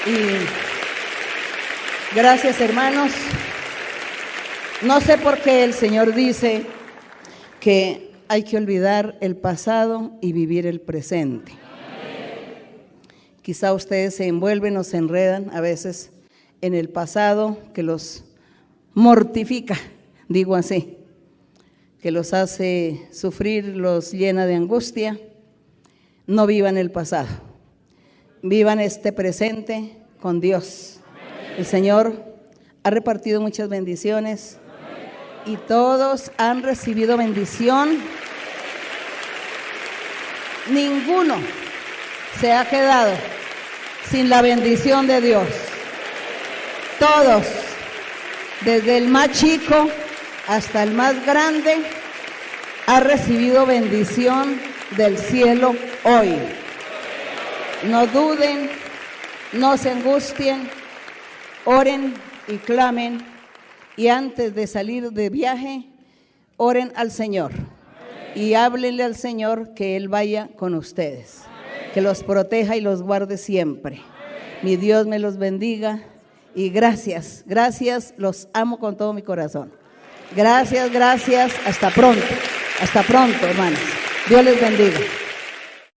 Y gracias hermanos. No sé por qué el Señor dice que hay que olvidar el pasado y vivir el presente. Quizá ustedes se envuelven o se enredan a veces en el pasado que los mortifica, digo así, que los hace sufrir, los llena de angustia. No vivan el pasado, vivan este presente con Dios. El Señor ha repartido muchas bendiciones y todos han recibido bendición. Ninguno se ha quedado sin la bendición de Dios. Todos, desde el más chico hasta el más grande, ha recibido bendición del cielo hoy. No duden, no se angustien, oren y clamen y antes de salir de viaje, oren al Señor y háblenle al Señor que Él vaya con ustedes, que los proteja y los guarde siempre. Mi Dios me los bendiga y gracias, gracias, los amo con todo mi corazón. Gracias, gracias, hasta pronto, hasta pronto, hermanos. Dios les bendiga.